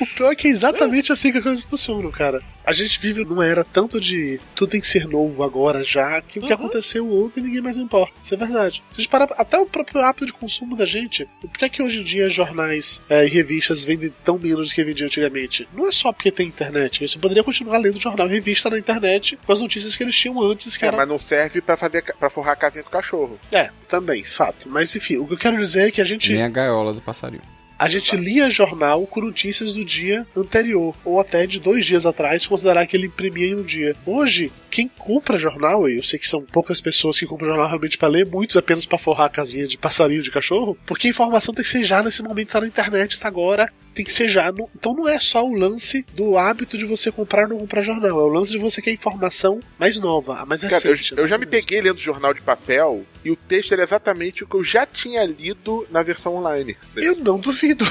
O pior é que é exatamente assim que as coisas funcionam, cara. A gente vive numa era tanto de tudo tem que ser novo agora já, que o que aconteceu ontem ninguém mais importa. Isso é verdade. Se a gente parar, até o próprio hábito de consumo da gente, por que é que hoje em dia jornais é, e revistas vendem tão menos do que vendiam antigamente? Não é só porque tem internet. Você poderia continuar lendo jornal e revista na internet com as notícias que eles tinham antes, que É, era mas não serve pra fazer para forrar a casinha do cachorro. É, também, fato. Mas enfim, o que eu quero dizer é que a gente. Nem a gaiola do passarinho. A gente lia jornal com notícias do dia anterior, ou até de dois dias atrás, considerar que ele imprimia em um dia. Hoje, quem compra jornal, eu sei que são poucas pessoas que compram jornal realmente para ler, muitos apenas para forrar a casinha de passarinho de cachorro, porque a informação tem que ser já nesse momento, tá na internet, tá agora, tem que ser já. No- Então não é só o lance do hábito de você comprar ou não comprar jornal, é o lance de você quer informação mais nova, mais Cara, eu, recente. né? eu já me peguei lendo jornal de papel e o texto era exatamente o que eu já tinha lido na versão online. Eu não duvido.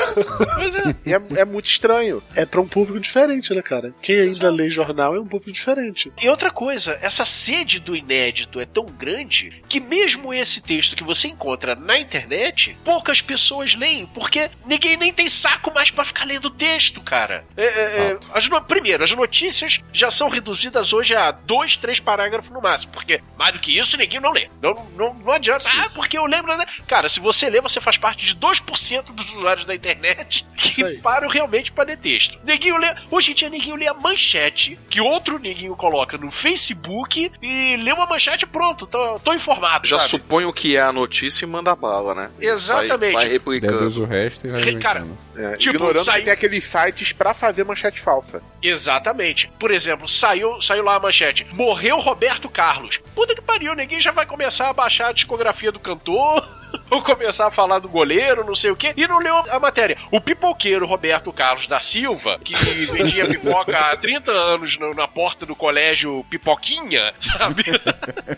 E é, é muito estranho. É para um público diferente, né, cara? Quem ainda lê jornal é um público diferente. E outra coisa, essa sede do inédito é tão grande que mesmo esse texto que você encontra na internet, poucas pessoas leem, porque ninguém nem tem saco mais pra ficar lendo texto, cara. É, é, é, as no- Primeiro, as notícias já são reduzidas hoje a dois, três parágrafos no máximo, porque mais do que isso, ninguém não lê. Não, não, não adianta. Ah, porque eu lembro, né? Cara, se você lê, você faz parte de 2% dos usuários da internet que param realmente pra ler texto. Neguinho lê. Hoje em dia, neguinho lê a manchete que outro neguinho coloca no Facebook e lê uma manchete e pronto, tô, tô informado. Já sabe? suponho que é a notícia e manda bala, né? Exatamente. Sai, sai replicando. Deduz o resto e vai Cara. É, Tipo, ignorando que tem aqueles sites pra fazer manchete falsa. Exatamente. Por exemplo, saiu, saiu lá a manchete. Morreu Roberto Carlos. Puta que pariu, ninguém já vai começar a baixar a discografia do cantor. Ou começar a falar do goleiro, não sei o quê, e não leu a matéria. O pipoqueiro Roberto Carlos da Silva, que vendia pipoca há 30 anos no- na porta do colégio Pipoquinha, sabe?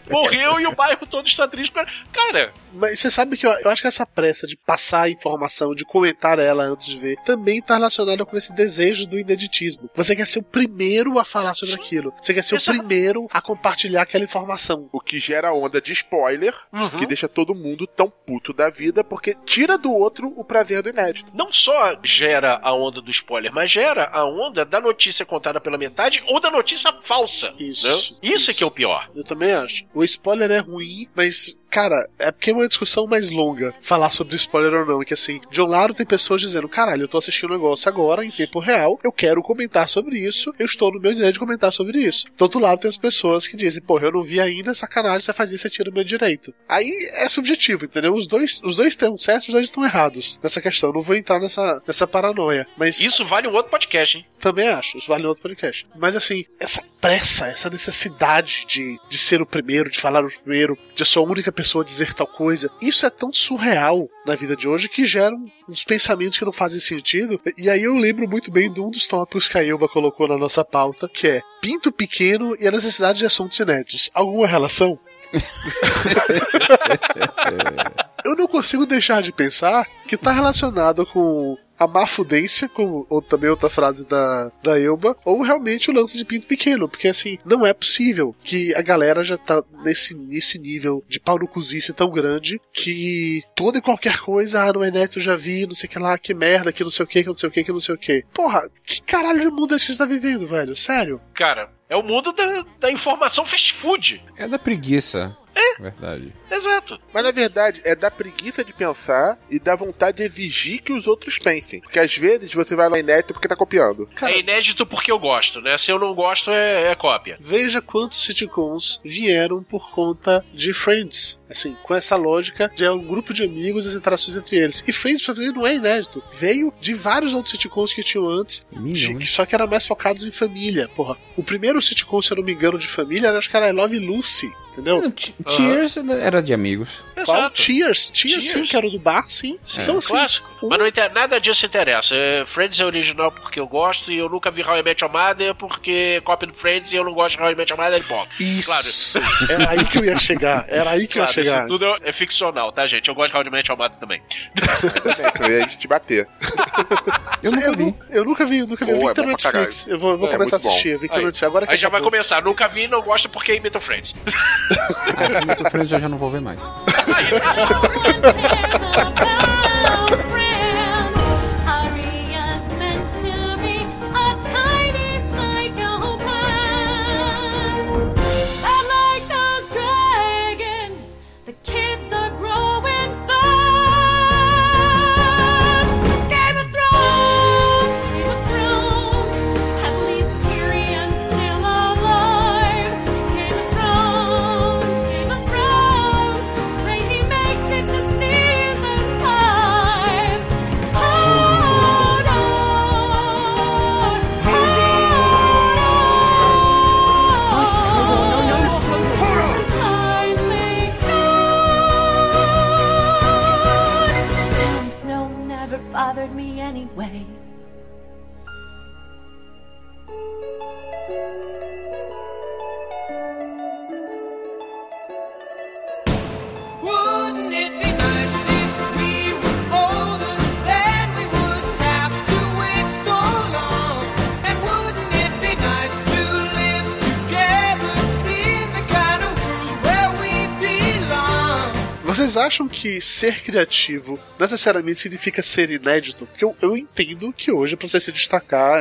Morreu e o bairro todo está triste. Cara, Mas você sabe que eu, eu acho que essa pressa de passar a informação, de comentar ela antes de ver, também tá relacionada com esse desejo do ineditismo. Você quer ser o primeiro a falar sobre aquilo. Você quer ser o primeiro a compartilhar aquela informação. O que gera onda de spoiler, Uhum. que deixa todo mundo tão puto da vida, porque tira do outro o prazer do inédito. não só gera a onda do spoiler, mas gera a onda da notícia contada pela metade ou da notícia falsa. Isso, né? Isso, é que é o pior. Eu também acho. O spoiler é ruim, mas, cara, é porque é uma discussão mais longa falar sobre spoiler ou não. E que assim, de um lado tem pessoas dizendo: caralho, eu tô assistindo um negócio agora, em tempo real, eu quero comentar sobre isso, eu estou no meu direito de comentar sobre isso. Do outro lado tem as pessoas que dizem: porra, eu não vi ainda, sacanagem, você faz isso, você tira o meu direito. Aí é subjetivo, entendeu? Os dois, os dois estão certos, os dois estão errados nessa questão. Não vou entrar nessa, nessa paranoia. Mas Isso vale um outro podcast, hein? também acho, isso vale outro podcast. Mas assim, essa pressa, essa necessidade de, de ser o primeiro, de falar o primeiro, de ser a única pessoa a dizer tal coisa, isso é tão surreal na vida de hoje que geram uns pensamentos que não fazem sentido. E aí eu lembro muito bem de um dos tópicos que a Ilba colocou na nossa pauta, que é pinto pequeno e a necessidade de assuntos inéditos. Alguma relação? Eu não consigo deixar de pensar que tá relacionado com a má fudência, como ou também outra frase da, da Elba, ou realmente o lance de pinto pequeno, porque assim, não é possível que a galera já tá nesse, nesse nível de pau no cozice tão grande que toda e qualquer coisa, ah, não é neto, eu já vi, não sei o que lá, que merda, que não sei o que, que não sei o que, que não sei o que. Porra, que caralho de mundo é esse que você tá vivendo, velho? Sério? Cara, é o mundo da, da informação fast food. É da preguiça. É. Verdade. Exato. Mas na verdade é da preguiça de pensar e da vontade de exigir que os outros pensem. Porque às vezes você vai lá inédito porque tá copiando. É inédito porque eu gosto, né? Se eu não gosto, é, é cópia. Veja quantos sitcoms vieram por conta de Friends. Assim, com essa lógica de é um grupo de amigos e as interações entre eles. E Friends, pra fazer, não é inédito. Veio de vários outros sitcoms que tinham antes, de- só que eram mais focados em família. Porra, o primeiro sitcom, se eu não me engano, de família, era, acho que era I Love Lucy. Entendeu? Cheers era de amigos. Qual? Cheers, Cheers, sim, Cheers. que era o do bar, sim. Sim, Então, assim, clássico. Mas não inter... nada disso interessa. É, Friends é original porque eu gosto e eu nunca vi How I Met Your Mother porque é cópia do Friends e eu não gosto de How I Met Your Mother, bom. Isso. Era aí que eu ia chegar. Era aí que Claro, eu ia chegar. isso tudo é ficcional, tá, gente? Eu gosto de How I Met Your Mother também. Senão ia te bater. Eu nunca vi. Eu nunca vi, eu nunca vi. Pô, eu é no pra Netflix. Eu vou, eu vou É, começar a bom. assistir. Eu vi que Aí. no Netflix. Agora que Aí já acabou. vai começar. Nunca vi e não gosto porque imita o Friends. Ah, se muito Friends eu já não vou ver mais. Que ser criativo necessariamente significa ser inédito? Porque eu, eu entendo que hoje, pra você se destacar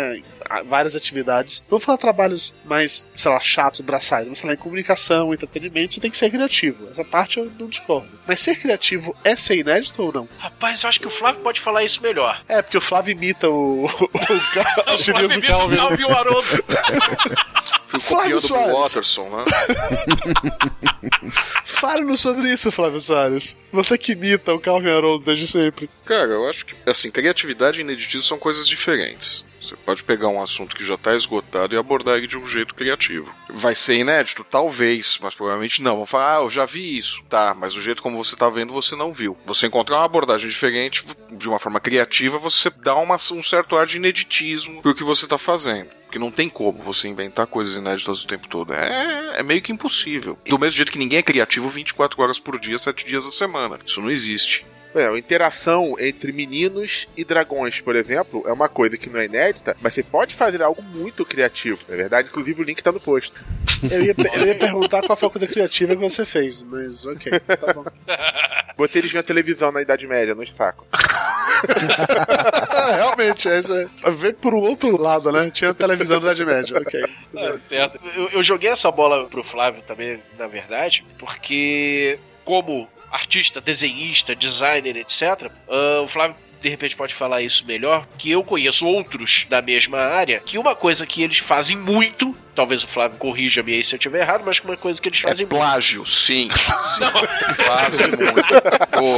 várias atividades, não vou falar trabalhos mais, sei lá, chatos, braçais, mas sei lá, em comunicação, entretenimento, você tem que ser criativo. Essa parte eu não discordo. Mas ser criativo é ser inédito ou não? Rapaz, eu acho que o Flávio pode falar isso melhor. É, porque o Flávio imita o, o, a gíria do imita o Calvin. Calvin e o Haroldo. Flávio Soares. Watterson, né? Fale-nos sobre isso, Flávio Soares. Você que imita o Calvin Haroldo desde sempre. Cara, eu acho que, assim, criatividade e ineditismo são coisas diferentes. Você pode pegar um assunto que já está esgotado e abordar ele de um jeito criativo. Vai ser inédito? Talvez, mas provavelmente não. Vão falar, ah, eu já vi isso. Tá, mas o jeito como você tá vendo, você não viu. Você encontrar uma abordagem diferente, de uma forma criativa, você dá uma- um certo ar de ineditismo pro que você tá fazendo. Porque não tem como você inventar coisas inéditas o tempo todo. É, é meio que impossível. Do mesmo jeito que ninguém é criativo 24 horas por dia, 7 dias da semana. Isso não existe. É, a interação entre meninos e dragões, por exemplo, é uma coisa que não é inédita, mas você pode fazer algo muito criativo. Na verdade, inclusive o link tá no post. Eu ia, eu ia perguntar qual foi a coisa criativa que você fez, mas ok, tá bom. Botei eles na televisão na Idade Média, no saco. Realmente, é. Vem por um outro lado, né? Tinha televisão da Idade Média, ok. É, certo. Eu, eu joguei essa bola pro Flávio também, na verdade, porque como artista, desenhista, designer, etc., ah, o Flávio de repente pode falar isso melhor, que eu conheço outros da mesma área, que uma coisa que eles fazem muito, talvez o Flávio corrija-me aí se eu estiver errado, mas que uma coisa que eles É fazem muito. plágio, sim. sim. Fazem muito.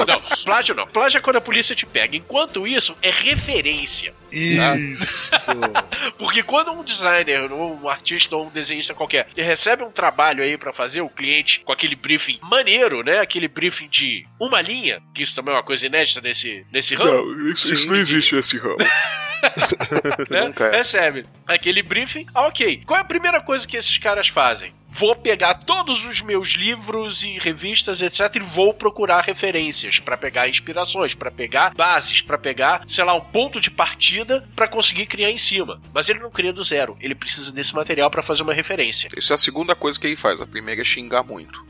Não, plágio não. Plágio é quando a polícia te pega. Enquanto isso, é referência. Isso! Porque quando um designer, um artista ou um desenhista qualquer recebe um trabalho aí pra fazer, o cliente com aquele briefing maneiro, né? Aquele briefing de uma linha, que isso também é uma coisa inédita nesse, nesse ramo. Não, isso, isso não existe esse ramo. né? É. Recebe aquele briefing. Ah, ok. Qual é a primeira coisa que esses caras fazem? Vou pegar todos os meus livros e revistas, etc, e vou procurar referências pra pegar inspirações, pra pegar bases, pra pegar, sei lá, um ponto de partida pra conseguir criar em cima. Mas ele não cria do zero. Ele precisa desse material pra fazer uma referência. Isso é a segunda coisa que ele faz. A primeira é xingar muito.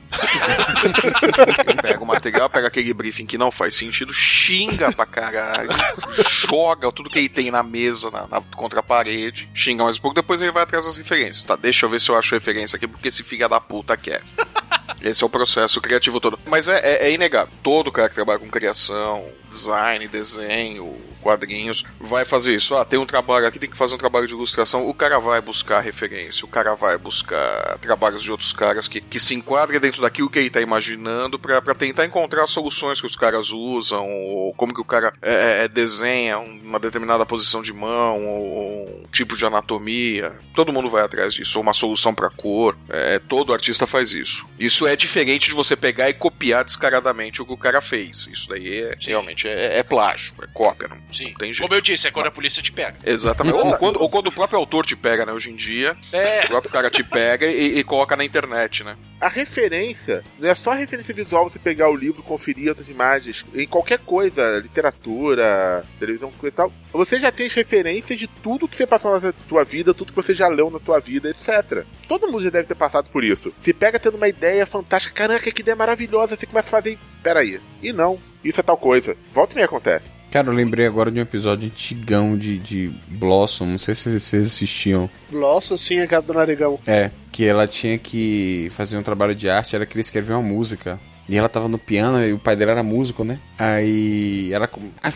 ele pega o material, pega aquele briefing que não faz sentido, xinga pra caralho, joga tudo que ele tem na mesa, na, na- contra a parede, xinga mais um pouco, depois ele vai atrás das referências. Tá, deixa eu ver se eu acho referência aqui, porque esse filho da puta quer. Esse é o processo criativo todo. Mas é, é- é inegável. Todo cara que trabalha com criação, design, desenho, quadrinhos, vai fazer isso. Ah, tem um trabalho aqui, tem que fazer um trabalho de ilustração. O cara vai buscar referência, o cara vai buscar trabalhos de outros caras que, que se enquadrem dentro daquilo que ele tá imaginando pra tentar encontrar soluções que os caras usam, ou como que o cara é, é, desenha uma determinada posição de mão, ou um tipo de anatomia. Todo mundo vai atrás disso, ou uma solução pra cor. É, todo artista faz isso. Isso é diferente de você pegar e copiar descaradamente o que o cara fez. Isso daí é, realmente é, é plágio, é cópia, não, Sim. não tem jeito. Como eu disse, é quando a polícia te pega. Exatamente. ou, quando, ou quando o próprio autor te pega, né? Hoje em dia, É. o próprio cara te pega e, e coloca na internet, né? A referência não é só a referência visual você pegar o livro, conferir outras imagens, em qualquer coisa, literatura, televisão, coisa e tal. Você já tem as referências de tudo que você passou na tua vida, tudo que você já leu na tua vida, etc. Todo mundo já deve ter passado por isso. Se pega tendo uma ideia fantástica, caraca, que ideia maravilhosa, você começa a fazer, peraí. E não, isso é tal coisa. Volta e meia acontece. Cara, eu lembrei agora de um episódio antigão de, de Blossom, não sei se vocês assistiam. Blossom, sim, é gato do narigão. É, que ela tinha que fazer um trabalho de arte, ela queria escrever uma música. E ela tava no piano e o pai dela era músico, né? Aí ela ah,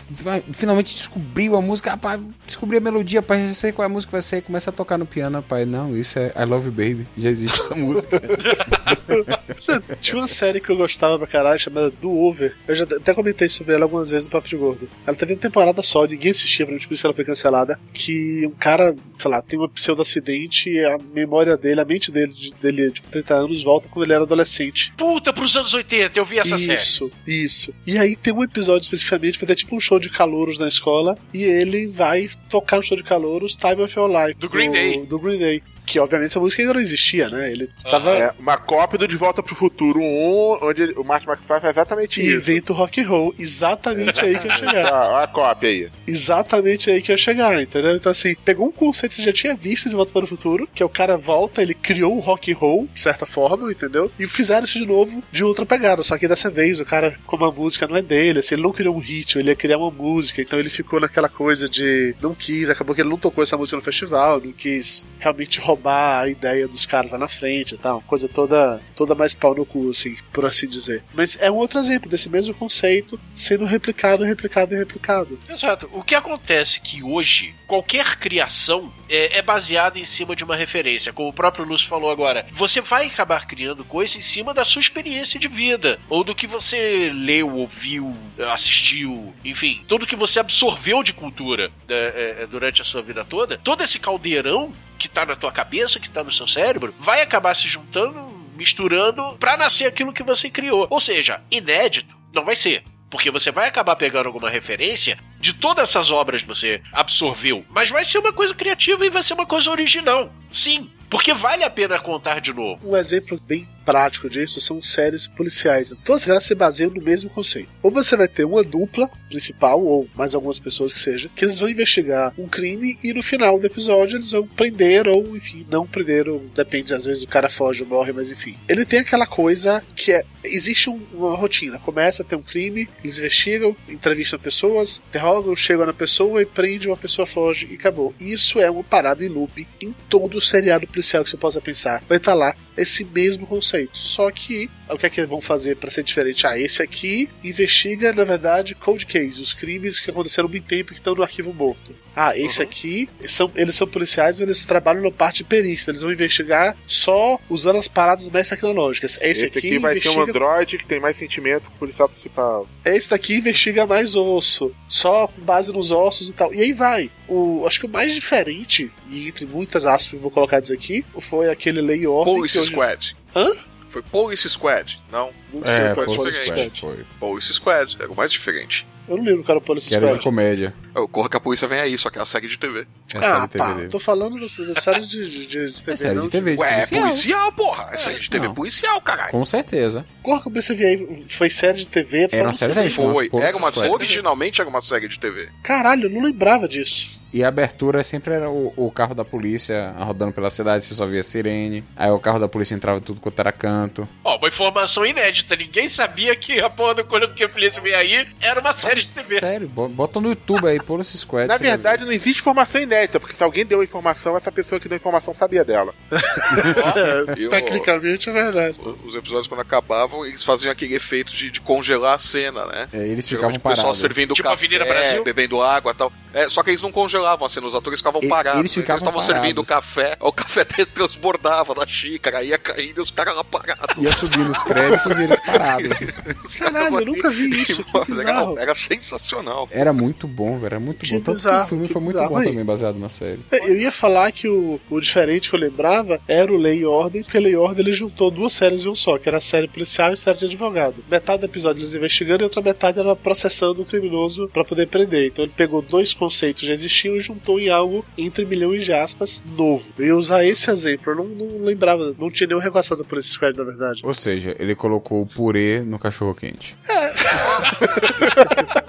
finalmente descobriu a música. Ah, pai, descobri a melodia, pai, já sei qual é a música vai ser. Começa a tocar no piano, pai. Não, isso é I Love You Baby. Já existe essa música. Tinha uma série que eu gostava pra caralho chamada Do Over. Eu já até comentei sobre ela algumas vezes no Papo de Gordo. Ela teve uma temporada só, ninguém assistia, pra por isso que ela foi cancelada. Que um cara, sei lá, tem um pseudo-acidente e a memória dele, a mente dele, de, dele, tipo, 30 anos, volta quando ele era adolescente. Puta, pros anos 80, eu vi essa série. isso, isso. E aí tem um episódio especificamente, vai ter tipo um show de calouros na escola, e ele vai tocar no show de calouros Time of Your Life. Do Green Day. Do Green Day. Que obviamente essa música ainda não existia, né? Ele tava. É, uma cópia do De Volta pro Futuro 1, onde ele- o Martin McFly faz exatamente E isso. inventa o rock and roll. Exatamente aí que eu ia chegar. Olha a cópia aí. Exatamente aí que eu ia chegar, entendeu? Então, assim, pegou um conceito que já tinha visto de Volta para o Futuro, que é o cara volta, ele criou o rock and roll, de certa forma, entendeu? E fizeram isso de novo de outra pegada. Só que dessa vez, o cara, como a música não é dele, assim, ele não criou um ritmo, ele ia criar uma música, então ele ficou naquela coisa de não quis, acabou que ele não tocou essa música no festival, não quis realmente roubar a ideia dos caras lá na frente e tal, coisa toda, toda mais pau no cu, assim, por assim dizer. Mas é um outro exemplo desse mesmo conceito sendo replicado, replicado e replicado. Exato. O que acontece que hoje, qualquer criação é, é baseada em cima de uma referência. Como o próprio Lúcio falou agora, você vai acabar criando coisa em cima da sua experiência de vida. Ou do que você leu, ouviu, assistiu, enfim, tudo que você absorveu de cultura né, é, é, durante a sua vida toda. Todo esse caldeirão que tá na tua cabeça, que tá no seu cérebro, vai acabar se juntando misturando pra nascer aquilo que você criou. Ou seja, inédito não vai ser. Porque você vai acabar pegando alguma referência de todas essas obras que você absorveu. Mas vai ser uma coisa criativa e vai ser uma coisa original. Sim. Porque vale a pena contar de novo. Um exemplo bem prático disso são séries policiais. Todas elas se baseiam no mesmo conceito. Ou você vai ter uma dupla principal, ou mais algumas pessoas que seja, que eles vão investigar um crime e no final do episódio eles vão prender, ou enfim, não prender, ou depende, às vezes o cara foge ou morre, mas enfim. Ele tem aquela coisa que é. Existe um- uma rotina. Começa a ter um crime, eles investigam, entrevistam pessoas, interrogam, chegam na pessoa e prende uma pessoa foge e acabou. Isso é uma parada em loop em todo o seriado policial que você possa pensar. Vai estar lá esse mesmo conceito. Só que o que é que eles vão fazer para ser diferente? Ah, esse aqui investiga, na verdade, cold case, os crimes que aconteceram muito tempo e que estão no arquivo morto. Ah, esse aqui, são, eles são policiais, mas eles trabalham na parte de perícia. Eles vão investigar só usando as paradas mais tecnológicas. Esse, Esse, aqui, vai ter um investiga androide que tem mais sentimento que o policial principal. esse daqui investiga mais osso, só com base nos ossos e tal. E aí vai. O, acho que o mais diferente, e entre muitas aspas, vou colocar isso aqui, foi aquele Lei Ordem. Police hoje- Squad. Hã? Foi Police Squad, não? Não É, qual Police diferente. Squad foi. Police Squad, era o mais diferente. Eu não lembro, cara, Police Que era de Squad. comédia. É, o Corra que a polícia vem aí, só que é a série de TV. É a Ah, série TV pá, dele. tô falando da, série de, de, de, de TV. É série não de TV, Ué, é policial. policial, porra! É série de TV Não. policial, caralho. Com certeza. Corra que eu percebi aí, foi série de TV. Era uma série de TV. Foi. Police Era uma, Squad. originalmente era uma série de TV. Caralho, eu não lembrava disso. E a abertura sempre era o, o carro da polícia rodando pela cidade, você só via sirene. Aí o carro da polícia entrava tudo quanto era canto. Ó, uma informação inédita. Ninguém sabia que a porra do Quando que a polícia veio aí era uma série de TV. Sério, bo- bota no YouTube aí, Police Squad. Na verdade, não existe informação inédita, porque se alguém deu a informação, essa pessoa que deu a informação sabia dela. Eu- Tecnicamente é verdade. Os episódios, quando acabavam, eles faziam aquele efeito de, de congelar a cena, né? É, eles Geralmente ficavam o pessoal parados. servindo Tipo café, Avenida Brasil? bebendo água e tal. É, só que eles não congelavam a cena, os atores ficavam E- parados. eles ficavam estavam parados. servindo café, o café transbordava da xícara, ia caindo e os caras lá parados. Ia subindo os créditos e eles parados. Caralho, eu nunca vi isso, que Era-. Era, sensacional. Era muito bom, velho. Era muito Que bom. Tanto que bizarro, o filme que foi muito bizarro. bom Aí. também, baseado na série. É, Eu ia falar que o, o diferente que eu lembrava era o Lei e Ordem, porque Lei e Ordem ele juntou duas séries em um só, que era a série policial e a série de advogado. Metade do episódio eles investigando e outra metade era processando o criminoso pra poder prender. Então ele pegou dois conceitos que já existiam e juntou em algo entre milhões de aspas novo. Eu ia usar esse exemplo, eu não, não lembrava, não tinha nenhum regaçado da Police Squad na verdade. Ou seja, ele colocou o purê no cachorro quente.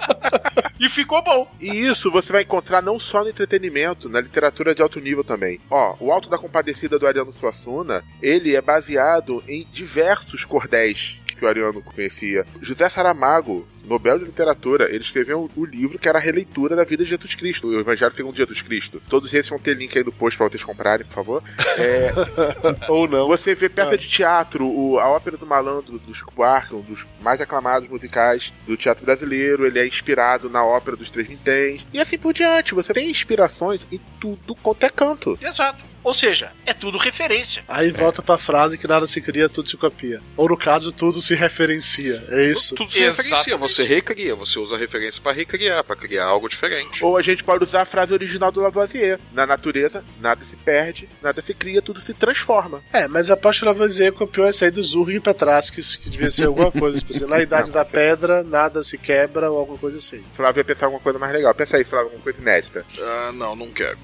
E ficou bom. E isso você vai encontrar não só no entretenimento, na literatura de alto nível também. Ó, o Alto da Compadecida do Ariano Suassuna, ele é baseado em diversos cordéis que o Ariano conhecia. José Saramago, Nobel de Literatura, ele escreveu o livro que era a releitura da vida de Jesus Cristo, o Evangelho segundo Jesus Cristo. Todos esses vão ter link aí no post pra vocês comprarem, por favor. É, Ou não. você vê peça de teatro, o- a Ópera do Malandro, do Chico Buarque, um dos mais aclamados musicais do teatro brasileiro. Ele é inspirado na ópera dos Três Vinténs. E assim por diante. Você tem inspirações em tudo quanto é canto. Exato. Ou seja, é tudo referência. Aí volta pra frase que nada se cria, tudo se copia. Ou no caso, tudo se referencia. É isso. Tudo se referencia, você recria, você usa a referência pra recriar, pra criar algo diferente. Ou a gente pode usar a frase original do Lavoisier. Na natureza, nada se perde, nada se cria, tudo se transforma. É, mas a parte Lavoisier copiou essa aí do Zurg e Petrasques, que devia ser alguma coisa. Tipo assim, na idade da pedra, nada se quebra ou alguma coisa assim. Flávio ia pensar alguma coisa mais legal. Pensa aí, Flávio, alguma coisa inédita. Ah, não, não quero.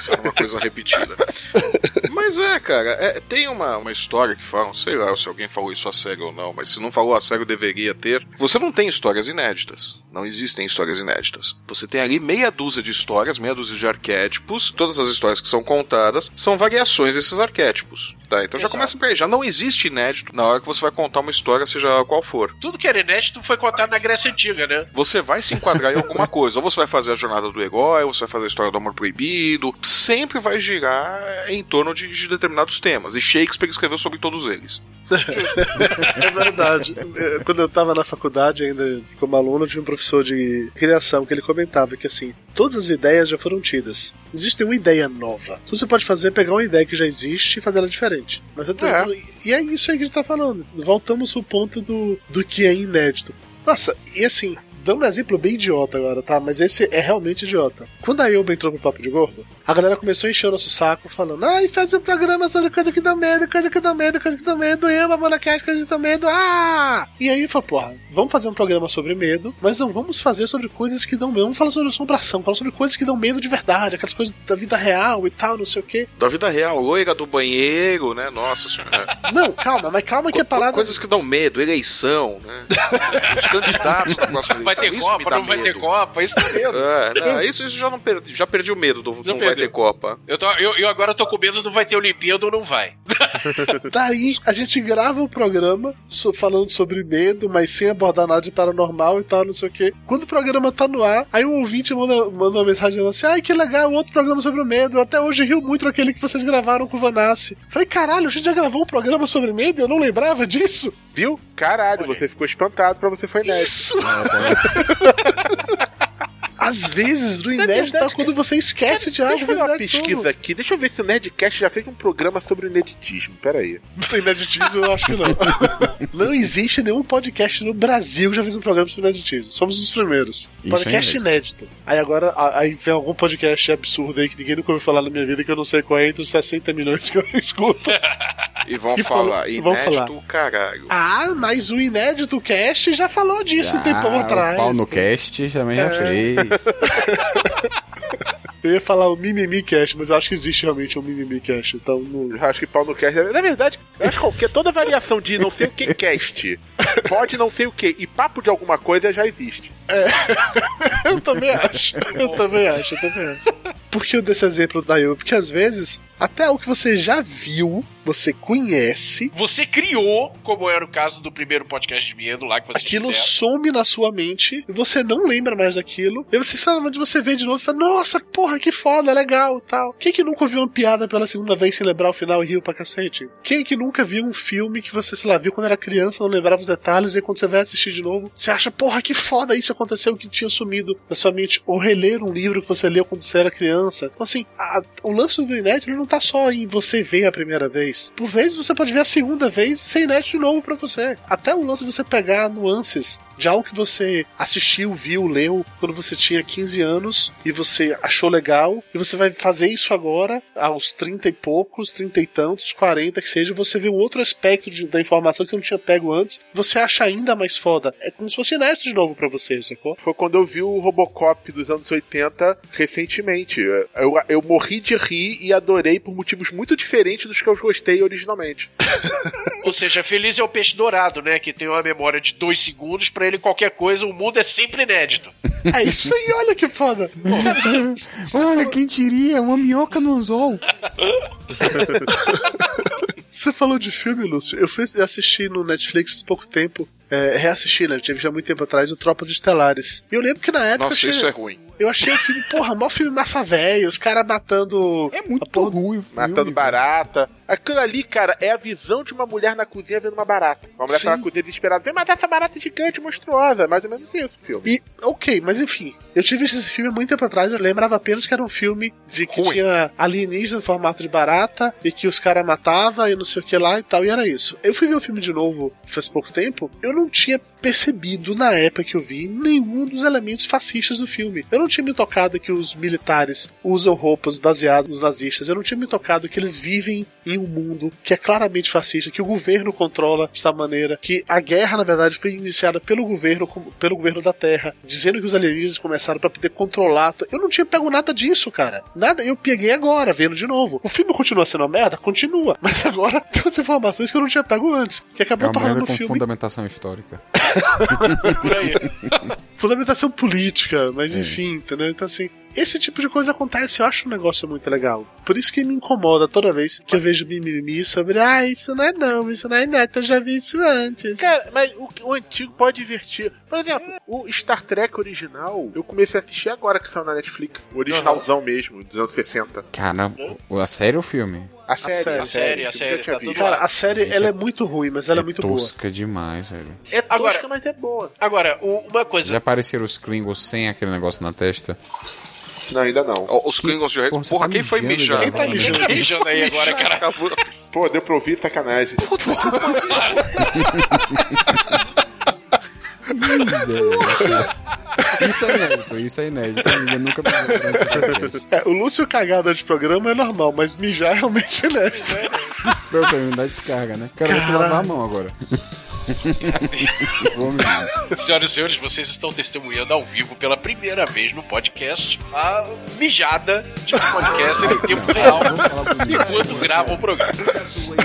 Sendo uma coisa repetida. Mas é, cara, é, tem uma, uma história que falam, sei lá se alguém falou isso a sério ou não, mas se não falou a sério, deveria ter. Você não tem histórias inéditas. Não existem histórias inéditas. Você tem ali meia dúzia de histórias, meia dúzia de arquétipos. Todas as histórias que são contadas são variações desses arquétipos. Tá, então já Exato. começa por aí. Já não existe inédito na hora que você vai contar uma história, seja qual for. Tudo que era inédito foi contado na Grécia Antiga, né? Você vai se enquadrar em alguma coisa. Ou você vai fazer a jornada do herói, ou você vai fazer a história do amor proibido. Sempre vai girar em torno de, de determinados temas. E Shakespeare escreveu sobre todos eles. É verdade. É, Quando eu tava na faculdade, ainda como aluno, eu tive um professor de criação que ele comentava que assim, todas as ideias já foram tidas. Existe uma ideia nova. Tudo você pode fazer é pegar uma ideia que já existe e fazer ela diferente. Mas eu tô É. E é isso aí que a gente tá falando. Voltamos pro ponto do, do que é inédito. Nossa, e assim, dando um exemplo bem idiota agora, tá? Mas esse é realmente idiota. Quando a Elba entrou pro Papo de Gordo, a galera começou a encher o nosso saco falando: ai, faz um programa sobre coisa que dá medo, coisa que dá medo, coisa que dá medo, Elba, Monacast, coisa que dá medo, ah! E aí falou: porra, vamos fazer um programa sobre medo, mas não vamos fazer sobre coisas que dão medo. Vamos falar sobre assombração, falar sobre coisas que dão medo de verdade, aquelas coisas da vida real e tal, não sei o quê. Da vida real, loira do banheiro, né? Nossa senhora. Não, calma, mas calma que a parada. Coisas que dão medo, eleição, né? Os candidatos pra próxima eleição. Vai ter isso Copa, não vai ter medo. Copa, isso dá medo. É, não, isso, isso já não perdi, já perdi o medo do não, vai perdeu. Ter Copa. Eu, tô, eu, eu agora tô com medo do vai ter Olimpíada ou não vai. Daí a gente grava o programa so- falando sobre medo, mas sem abordar nada de paranormal e tal, não sei o quê. Quando o programa tá no ar, aí um ouvinte manda, manda uma mensagem dizendo assim: ai que legal, outro programa sobre o medo. Eu até hoje rio muito daquele que vocês gravaram com o Vanassi. Falei, caralho, a gente já gravou um programa sobre medo e eu não lembrava disso? Viu? Caralho, você ficou espantado pra você foi. Isso! Às vezes, do inédito tá quando você esquece de algo. Deixa eu fazer uma verdade, pesquisa tudo. aqui. Deixa eu ver se o Nerdcast já fez um programa sobre o ineditismo. Pera aí. Ineditismo, eu acho que não. não existe nenhum podcast no Brasil que já fez um programa sobre ineditismo. Somos os primeiros. Isso podcast é inédito. Aí agora, aí vem algum podcast absurdo aí que ninguém nunca ouviu falar na minha vida, que eu não sei qual é, entre os 60 milhões que eu escuto. E vão Que falar, falou- vão falar. caralho. ah, mas o inédito cast já falou disso um tempão Ah, atrás. O pau no cast também já É. Eu ia falar o Mimimi Cast, mas eu acho que existe realmente um Mimimi Cast, então não... Eu acho que pau no cast. Na verdade, eu acho que qualquer, toda variação de não sei o que cast, pode não sei o que, e papo de alguma coisa já existe. Eu também acho. Eu também acho, eu também acho. Por que eu dei esse exemplo da? Porque às vezes, até o que você já viu, você conhece, Você criou, como era o caso do primeiro podcast de medo lá que vocês aquilo fizeram. some na sua mente, você não lembra mais daquilo, e você sabe onde você vê de novo e fala, nossa, porra, que foda, legal tal. Quem que nunca ouviu uma piada pela segunda vez sem lembrar o final e riu pra cacete? Quem que nunca viu um filme que você, sei lá, viu quando era criança, não lembrava os detalhes, e quando você vai assistir de novo, você acha, porra, que foda isso aconteceu que tinha sumido da sua mente, ou reler um livro que você leu quando você era criança. Então, assim, a- o lance do inédito não tá só em você ver a primeira vez. Por vezes você pode ver a segunda vez ser inédito de novo pra você. Até o lance de você pegar nuances de algo que você assistiu, viu, leu quando você tinha 15 anos e você achou legal, e você vai fazer isso agora, aos 30 e poucos, 30 e tantos, 40 que seja, você vê um outro aspecto de- da informação que você não tinha pego antes, você acha ainda mais foda. É como se fosse inédito de novo pra você, sacou? Foi quando eu vi o Robocop dos anos 80 recentemente. Eu, eu morri de rir e adorei por motivos muito diferentes dos que eu gostei originalmente. Ou seja, feliz é o peixe dourado, né? Que tem uma memória de dois segundos, pra ele qualquer coisa, o mundo é sempre inédito. É isso aí, olha que foda. Olha, quem diria? Uma minhoca no anzol. Você falou de filme, Lúcio. Eu, fui, eu assisti no Netflix há pouco tempo. É, reassisti, né? Eu tive já muito tempo atrás o Tropas Estelares. E eu lembro que na época. Nossa, eu achei, isso é ruim. Eu achei o filme, porra, mó filme massa velho. Os caras matando. É muito ruim o filme. Matando barata. Aquilo ali, cara, é a visão de uma mulher na cozinha vendo uma barata. Uma mulher Sim. tá na cozinha desesperada. Vem matar essa barata gigante, monstruosa. É mais ou menos isso o filme. E, ok, mas enfim, eu tive esse filme há muito tempo atrás, eu lembrava apenas que era um filme de que Ruim. tinha alienígena em formato de barata e que os caras matavam e não sei o que lá e tal, e era isso. Eu fui ver o filme de novo faz pouco tempo, eu não tinha percebido na época que eu vi nenhum dos elementos fascistas do filme. Eu não tinha me tocado que os militares usam roupas baseadas nos nazistas, eu não tinha me tocado que eles vivem em em um mundo que é claramente fascista, que o governo controla dessa maneira, que a guerra, na verdade, foi iniciada pelo governo, pelo governo da Terra, dizendo que os alienígenas começaram pra poder controlar. Eu não tinha pego nada disso, cara. Nada, eu peguei agora, vendo de novo. O filme continua sendo uma merda? Continua. Mas agora tem umas informações que eu não tinha pego antes. Que É acabou merda tornando o filme fundamentação histórica. Fundamentação política, É. mas enfim, entendeu? Então, assim, esse tipo de coisa acontece, eu acho um negócio muito legal. Por isso que me incomoda toda vez que eu vejo mimimi sobre, ah, isso não é não, isso não é neto, eu já vi isso antes. Cara, mas o, o antigo pode divertir. Por exemplo, o Star Trek original, eu comecei a assistir agora que saiu na Netflix. O originalzão mesmo, dos anos 60. Cara, a série ou o filme? A série, série. a série, A série, já tinha tá Cara, a série, Gente, ela é- é muito ruim, mas ela é, muito boa. tosca demais, velho. É tosca, Agora- mas é boa. Agora, uma coisa. Já apareceram os Klingons sem aquele negócio na testa? Não, ainda não. Os Klingons de Reis. Porra, Porra, tá quem foi mijando, mijar? Quem tá mijando? Tá mijando aí agora, cara. Acabou. Pô, deu pra ouvir sacanagem. Isso é inédito, isso é inédito. Eu nunca É, o Lúcio cagado antes do programa é normal, mas mijar realmente é inédito. Pra eu me dar descarga, né? Quero ver tu lavar a mão agora. Senhoras e senhores, vocês estão testemunhando ao vivo pela primeira vez no podcast a mijada de um podcast em tempo real enquanto grava o programa.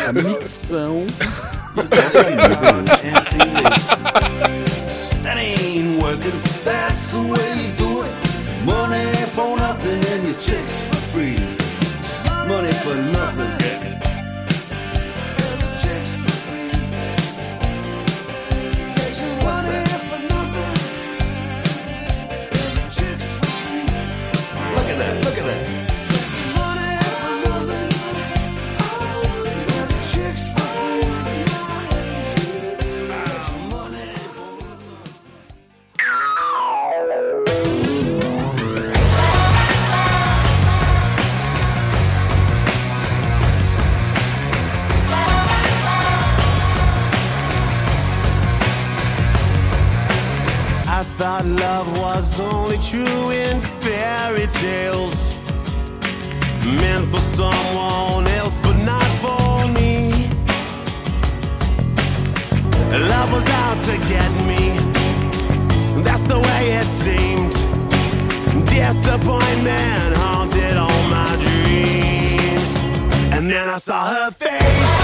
A micção do nosso amigo Lúcio. That ain't working. That's the way you do it. Money for nothing and your chicks for free. Money for nothing. Someone else, but not for me. Love was out to get me. That's the way it seemed. Disappointment haunted all my dreams. And then I saw her face.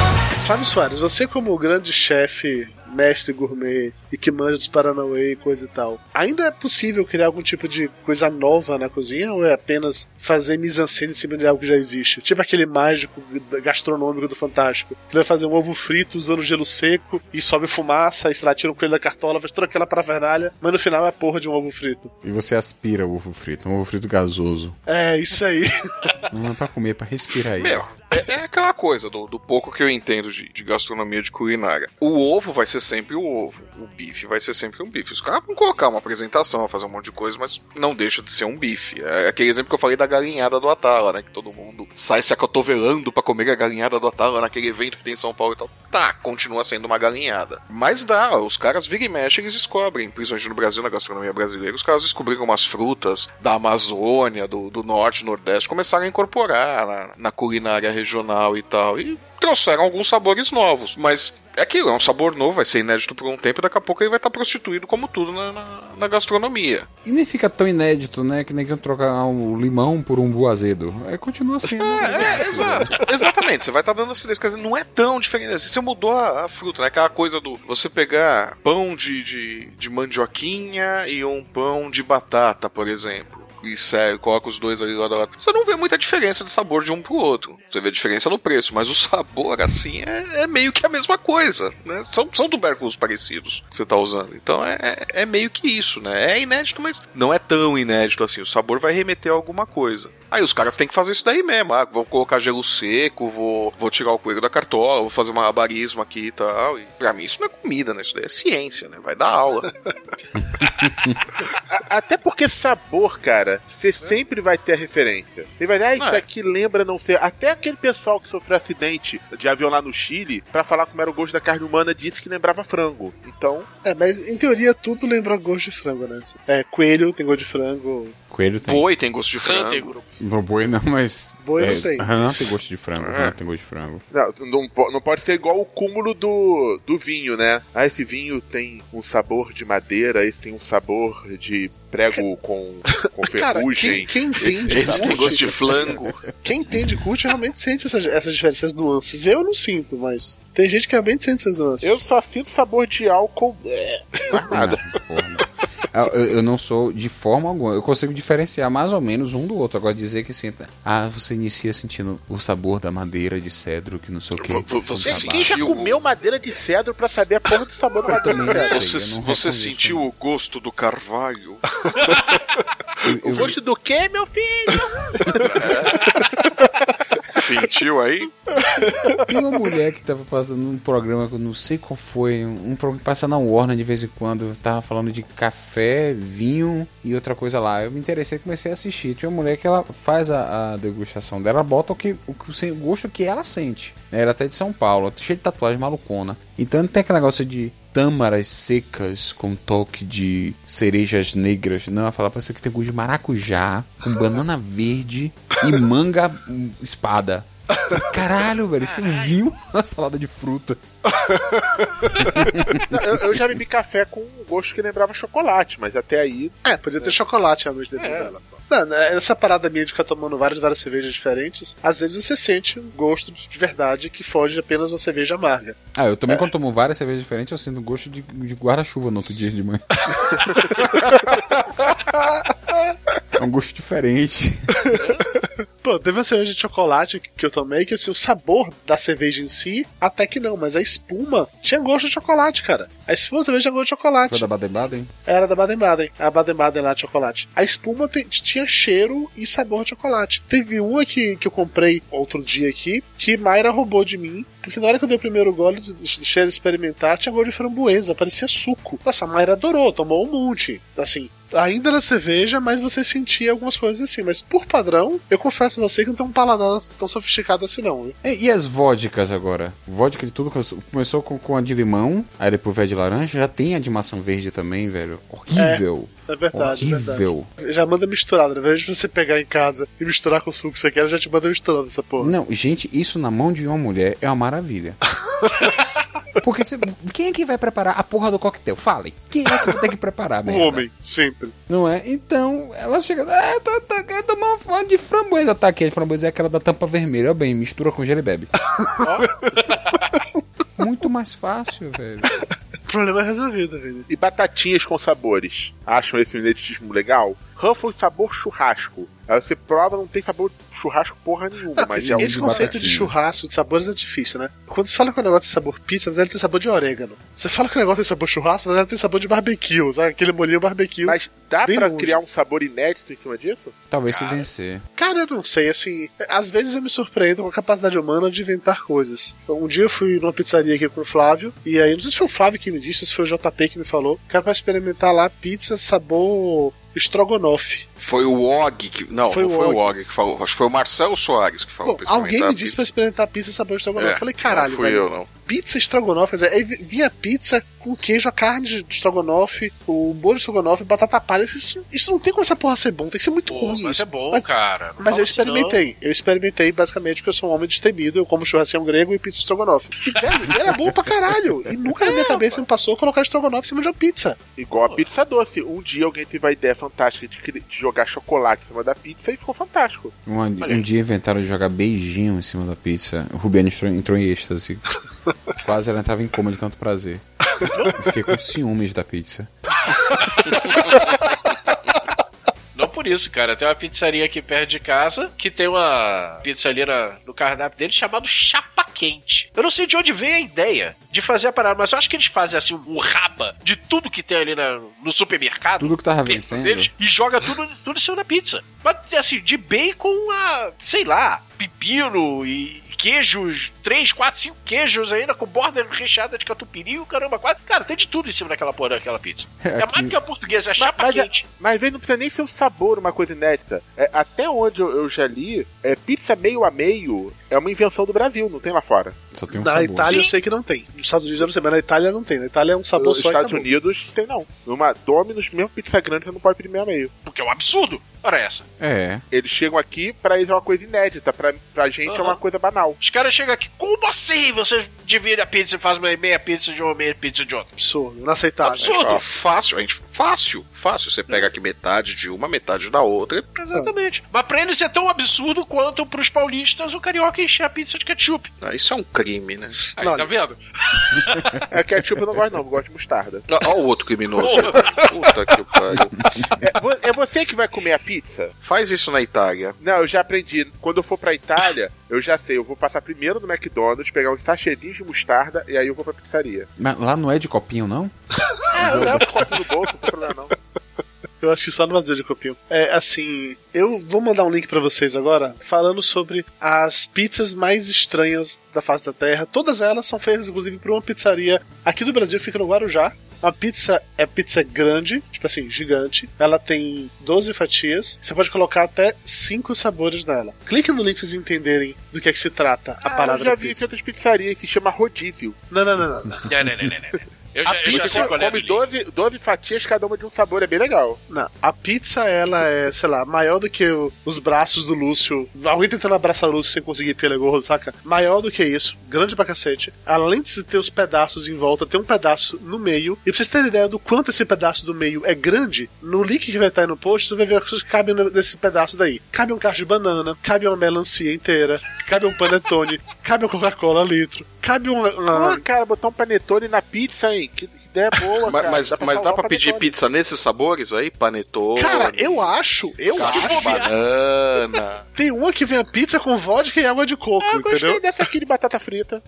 Flávio Soares, você como grande chefe, mestre gourmet e que manja dos Paranauê e coisa e tal, ainda é possível criar algum tipo de coisa nova na cozinha ou é apenas fazer mise-en-scène em cima de algo que já existe? Tipo aquele mágico gastronômico do Fantástico, que vai fazer um ovo frito usando gelo seco e sobe fumaça, e sei lá, tira o coelho da cartola, faz toda aquela parafernália, mas no final é a porra de um ovo frito. E você aspira o ovo frito, um ovo frito gasoso. É, isso aí. Não é pra comer, é pra respirar aí. Meu, é, é aquela coisa do, do pouco que eu entendo de, de gastronomia de culinária. O ovo vai ser sempre o ovo. O bife vai ser sempre um bife. Os caras vão colocar uma apresentação, vão fazer um monte de coisa, mas não deixa de ser um bife. É aquele exemplo que eu falei da galinhada do Atala, né? Que todo mundo sai se acotovelando pra comer a galinhada do Atala naquele evento que tem em São Paulo e tal. Tá, continua sendo uma galinhada. Mas dá, os caras vira e mexe, eles descobrem, principalmente no Brasil, na gastronomia brasileira, os caras descobriram umas frutas da Amazônia, do, do norte, nordeste, começaram a incorporar na, na culinária regional e tal. E trouxeram alguns sabores novos. Mas é aquilo, é um sabor novo, vai ser inédito por um tempo e daqui a pouco ele vai estar prostituído como tudo na, na, na gastronomia. E nem fica tão inédito, né? Que nem que trocar um limão por um bu azedo. É, continua sendo. É, exato. Exatamente, você vai estar dando acidez. Quer dizer, não é tão diferente assim. Você mudou a, a fruta, né? Aquela coisa do você pegar pão de, de, de mandioquinha e um pão de batata, por exemplo. E sério, coloca os dois ali lado a lado. Você não vê muita diferença de sabor de um pro outro. Você vê diferença no preço, mas o sabor, assim, é, é meio que a mesma coisa, né? São, são tubérculos parecidos que você tá usando. Então é, é, é meio que isso, né? É inédito, mas não é tão inédito assim. O sabor vai remeter a alguma coisa. Aí os caras têm que fazer isso daí mesmo. Ah, vou colocar gelo seco, vou, vou tirar o coelho da cartola, vou fazer uma barisma aqui e tal. E pra mim isso não é comida, né? Isso daí é ciência, né? Vai dar aula. A- Até porque sabor, cara, você sempre vai ter a referência. Você vai dizer, ah, isso É. aqui lembra não ser. Até aquele pessoal que sofreu acidente de avião lá no Chile, pra falar como era o gosto da carne humana, disse que lembrava frango. Então, É, mas em teoria tudo lembra gosto de frango, né? É, coelho tem gosto de frango. Coelho tem. Boi tem gosto de frango. Não, boi não, mas. Boi é, não tem. Não tem gosto de frango. Não tem gosto de frango. não, não, não pode ser igual o cúmulo do, do vinho, né? Ah, esse vinho tem um sabor de madeira, esse tem um sabor de prego com, com Cara, ferrugem. quem, quem entende Esse curte- gosto de flango. Quem entende curte realmente sente essas, essas diferenças, essas nuances. Eu não sinto, mas tem gente que realmente sente essas nuances. Eu só sinto sabor de álcool. É, mais nada. Não, porra, não. Eu, eu- não sou de forma alguma. Eu consigo diferenciar mais ou menos um do outro. Agora dizer que sinta. Ah, você inicia sentindo o sabor da madeira de cedro, que não sei o que. Vo- vo- Você quem já comeu madeira de cedro pra saber a porra do sabor da madeira de cedro? não sei. você, eu não você sentiu o gosto do carvalho? O eu- gosto do quê, meu filho? Sentiu aí? Tem uma mulher que tava passando um programa que eu não sei qual foi, um programa que passa na Warner de vez em quando, tava falando de café, vinho e outra coisa lá. Eu me interessei e comecei a assistir. Tinha uma mulher que ela faz a, a degustação dela, ela bota o, que, o, o gosto que ela sente. né? Ela é até de São Paulo, cheia de tatuagem malucona. Então não tem aquele negócio de tâmaras secas com toque de cerejas negras. Não, ela fala você que tem gosto de maracujá, com banana verde e manga hum, espada. Caralho, velho, isso um vinho? Uma salada de fruta. Não, eu, eu já bebi café com um gosto que lembrava chocolate, mas até aí. É, podia ter chocolate realmente dentro É. dela. Não, né, essa parada minha de ficar tomando várias, várias cervejas diferentes, às vezes você sente um gosto de verdade que foge apenas uma cerveja amarga. Ah, eu também, quando tomo várias cervejas diferentes, eu sinto gosto de, de guarda-chuva no outro dia de manhã. é um gosto diferente. Pô, teve uma cerveja de chocolate que eu tomei que assim, o sabor da cerveja em si, até que não, mas a espuma tinha gosto de chocolate, cara. A espuma da cerveja tinha gosto de chocolate. Foi da Baden-Baden? Era da Baden-Baden, a Baden-Baden lá de chocolate. A espuma te- tinha cheiro e sabor de chocolate. Teve uma que, que eu comprei outro dia aqui, que Mayra roubou de mim, porque na hora que eu dei o primeiro gole, deixei ela experimentar, tinha gosto de framboesa, parecia suco. Nossa, a Mayra adorou, tomou um monte. Assim, ainda na cerveja, mas você sentia algumas coisas assim. Mas por padrão, eu confesso a você que não tem um paladar tão sofisticado assim não? E, e as vodkas agora? Vodka de tudo. Começou com, com a de limão, aí depois veio a de laranja, já tem a de maçã verde também, velho. Horrível. É verdade, é Horrível. verdade. Já manda misturado? Ao invés de você pegar em casa e misturar com o suco que você quer, ela já te manda misturando essa porra. Não, gente, isso na mão de uma mulher é uma maravilha. Porque quem é que vai preparar a porra do coquetel? Falem. Quem é que vai ter que preparar, merda? homem, sempre. Não é? Então, ela chega. Ah, tô, tô, quero tomar uma foto de framboesa. Tá aqui, a framboesa é aquela da tampa vermelha. Ó, bem, mistura com gelo e bebe. Muito mais fácil, velho. O problema resolvido, velho. E batatinhas com sabores. Acham esse minetismo legal? Ruffles sabor churrasco. Aí você prova, não tem sabor churrasco porra nenhuma, Não, mas esse, é um conceito de churrasco, de sabores é difícil, né? Quando você fala que o negócio tem sabor pizza, deve ter sabor de orégano. Você fala que o negócio tem sabor churrasco, deve ter sabor de barbecue, sabe? Aquele molinho barbecue. Mas dá pra longe. criar um sabor inédito em cima disso? Talvez se vencer. Cara, eu não sei, assim. Às vezes eu me surpreendo com a capacidade humana de inventar coisas. Um dia eu fui numa pizzaria aqui com o Flávio, e aí, não sei se foi o Flávio que me disse, ou se foi o JP que me falou, que era pra experimentar lá pizza sabor estrogonofe. Foi o Og que. Não, Foi não o foi Og. o Og que falou. Acho que foi o Marcelo Soares que falou. Pra alguém me disse pra experimentar pizza sabor estrogonofe. É, eu falei, caralho, não fui velho. eu, não. Pizza estrogonofe, quer dizer, vinha pizza com queijo, a carne de estrogonofe, o molho de estrogonofe, batata palha. Isso, isso não tem como essa porra ser bom, tem que ser muito Pô, ruim mas isso. é bom, Mas- cara. Não Mas eu experimentei. Eu experimentei basicamente porque eu sou um homem destemido, eu como churrasquinho grego e pizza estrogonofe. E, velho, era bom pra caralho. E nunca na minha cabeça me passou colocar estrogonofe em cima de uma pizza. Igual a pizza doce. Um dia alguém teve a ideia fantástica de, de jogar chocolate em cima da pizza e ficou fantástico. Um, um dia inventaram de jogar beijinho em cima da pizza. O Rubiano entrou, entrou em êxtase. Quase ela entrava em coma de tanto prazer. Eu fiquei com ciúmes da pizza. Não por isso, cara. Tem uma pizzaria aqui perto de casa que tem uma pizza ali na- no cardápio dele chamado Chapa Quente. Eu não sei de onde veio a ideia de fazer a parada, mas eu acho que eles fazem assim um raba de tudo que tem ali na- no supermercado. Tudo que tava vencendo. deles, E joga tudo, tudo em cima da pizza. Mas assim, de bacon a, sei lá, pepino e queijos, três, quatro, cinco queijos ainda, com borda recheada de catupiry, o caramba, quase. Cara, tem de tudo em cima daquela porra daquela pizza. É, Aqui- mais do que a portuguesa, é chapa mas, quente. mas vezes não precisa nem ser o sabor, uma coisa inédita. É, até onde eu, eu já li, é, pizza meio a meio é uma invenção do Brasil, não tem lá fora. Só tem na Itália eu sei que não tem. Nos Estados Unidos eu não sei, mas na Itália não tem. Na Itália é um sabor Nos só e Estados. Unidos tem não. Numa Domino's, mesmo pizza grande, você não pode pedir meio a meio. Porque é um absurdo. Ora essa. É. Eles chegam aqui, pra eles é uma coisa inédita, pra, pra gente é uma coisa banal. Os caras chegam aqui, como assim você divide a pizza e faz uma meia pizza de uma meia pizza de outra? Absurdo, inaceitável. Ó, fácil, a gente, fácil, fácil. Você pega aqui metade de uma, metade da outra. Exatamente. Mas pra eles é tão absurdo quanto pros paulistas o carioca encher a pizza de ketchup. Ah, Isso é um crime, né? Aí, tá vendo? É ketchup eu não gosto não, eu gosto de mostarda. Olha o outro criminoso. Puta que pariu. É, é você que vai comer a pizza? Faz isso na Itália. Não, eu já aprendi. Quando eu for pra Itália, eu já sei. Eu vou passar primeiro no McDonald's, pegar uns sachêzinhos de mostarda e aí eu vou pra pizzaria. Mas lá não é de copinho, não? É, eu levo o copo no bolso, não tem problema não. Eu acho que só no vazio de copinho. É, assim, eu vou mandar um link pra vocês agora, falando sobre as pizzas mais estranhas da face da Terra. Todas elas são feitas, inclusive, por uma pizzaria aqui do Brasil, fica no Guarujá. A pizza é pizza grande, tipo assim, gigante. Ela tem 12 fatias. Você pode colocar até 5 sabores nela. Clique no link pra vocês entenderem do que é que se trata a Ah, parada eu já da vi pizza. outras pizzarias, se chama rodízio. Não, não, não, não. não. Não, não, não, Eu já, a eu já pizza sei qual é. come 12, 12 fatias, cada uma de um sabor, é bem legal. Não, a pizza, ela é, sei lá, maior do que o- os braços do Lúcio. Alguém tentando abraçar o Lúcio sem conseguir porque ele é gordo, saca? Maior do que isso, grande pra cacete. Além de ter os pedaços em volta, tem um pedaço no meio. E pra vocês terem ideia do quanto esse pedaço do meio é grande, no link que vai estar aí no post, você vai ver as coisas que cabem nesse pedaço daí. Cabe um cacho de banana, cabe uma melancia inteira, cabe um panetone, cabe uma Coca-Cola litro, cabe uma- Ah, cara, botar um panetone na pizza, hein? Que ideia boa, Mas, cara. mas, Dá pra mas dá pra pedir pizza nesses sabores aí? Panetone. Cara, eu acho, eu acho. banana. Tem uma que vem a pizza com vodka e água de coco, Ah, eu gostei entendeu? dessa aqui de batata frita.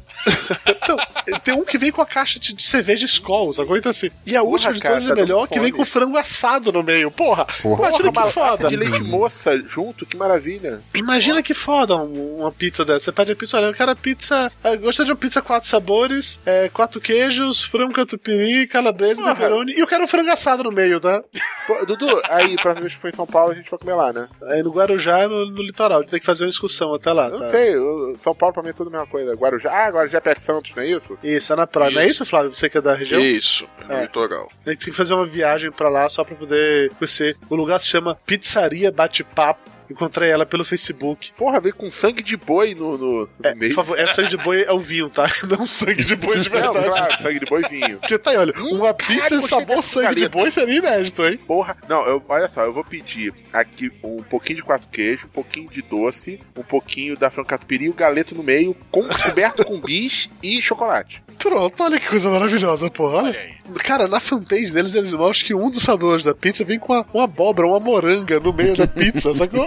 Então, tem um que vem com a caixa de, de cerveja Skol, sacou? Então assim. E a última de todas tá é melhor, dando que vem com frango assado no meio. Porra! Porra. Imagina que foda. de leite moça junto, que maravilha. Imagina que foda um- uma pizza dessa. Você pede a pizza, olha, eu quero a pizza. Eu gostaria de uma pizza quatro sabores, é, quatro queijos, frango catupiry, calabresa, Porra. pepperoni. E eu quero um frango assado no meio, tá? Pô, Dudu, aí, próxima vez que for em São Paulo, a gente vai comer lá, né? Aí no Guarujá, no, no litoral. A gente tem que fazer uma excursão até lá. Tá? não sei, eu- São Paulo pra mim é tudo a mesma coisa. Guarujá, ah, Guarujá é perto de Santos, não é isso? Isso, é na praia. Não é isso, Flávio? Você que é da região? Isso, é no É. litoral. A gente tem que fazer uma viagem pra lá só pra poder conhecer. O lugar se chama Pizzaria Bate-Papo. Encontrei ela pelo Facebook. Porra, veio com sangue de boi no, no, no É, meio. por favor, é sangue de boi é o vinho, tá? Não sangue de boi de Não, verdade. claro, sangue de boi e vinho. Porque tá aí, olha, uma pizza de sabor sangue de boi seria inédito, hein? Porra, não, eu, olha só, eu vou pedir aqui um pouquinho de quatro queijos, um pouquinho de doce, um pouquinho da frango catupiry, o galeto no meio, com, coberto com bis e chocolate. Pronto, olha que coisa maravilhosa, porra. Olha. Olha aí. Cara, na fanpage deles, eles mostram que um dos sabores da pizza vem com uma, uma abóbora, uma moranga no meio da pizza. Só que,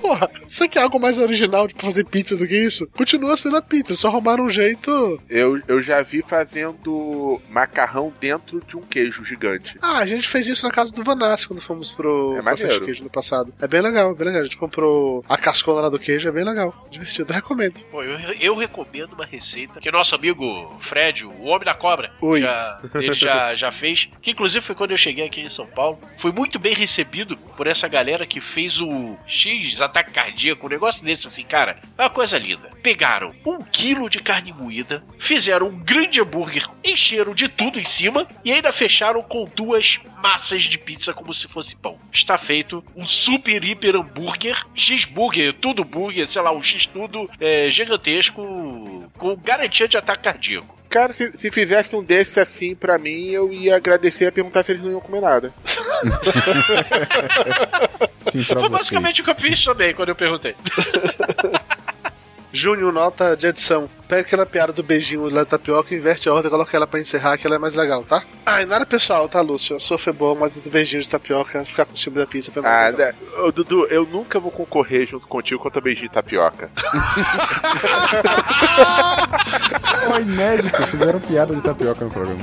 porra, você quer algo mais original de fazer pizza do que isso? Continua sendo a pizza, só arrumaram um jeito. Eu, eu já vi fazendo macarrão dentro de um queijo gigante. Ah, a gente fez isso na casa do Vanassi quando fomos pro É. Fast Queijo no passado. É bem legal, bem legal. A gente comprou a cascola lá do queijo, é bem legal. Divertido, recomendo. Pô, eu, eu recomendo uma receita que nosso amigo Fred, o Homem da Cobra, Oi. já- ele já, já fez. Que inclusive foi quando eu cheguei aqui em São Paulo. Fui muito bem recebido por essa galera que fez o X ataque cardíaco, um negócio desse assim, cara. É uma coisa linda. Pegaram um quilo de carne moída, fizeram um grande hambúrguer, encheram de tudo em cima e ainda fecharam com duas massas de pizza como se fosse pão. Está feito um super hiper hambúrguer, X-burger, tudo burger, sei lá, um X tudo é, gigantesco, com garantia de ataque cardíaco. Cara, se, se fizesse um desses assim pra mim, eu ia agradecer e perguntar se eles não iam comer nada. Sim, pra Foi vocês. basicamente o que eu fiz também quando eu perguntei. Júnior, nota de edição. Pega aquela piada do beijinho lá da tapioca, inverte a ordem e coloca ela pra encerrar, que ela é mais legal, tá? Ah, e nada pessoal, tá, Lúcio? A sua foi boa, mas o do beijinho de tapioca, ficar com o ciúme da pizza foi mais Ah, legal. né? Ô, Dudu, eu nunca vou concorrer junto contigo contra beijinho de tapioca. Ó, inédito, fizeram piada de tapioca no programa.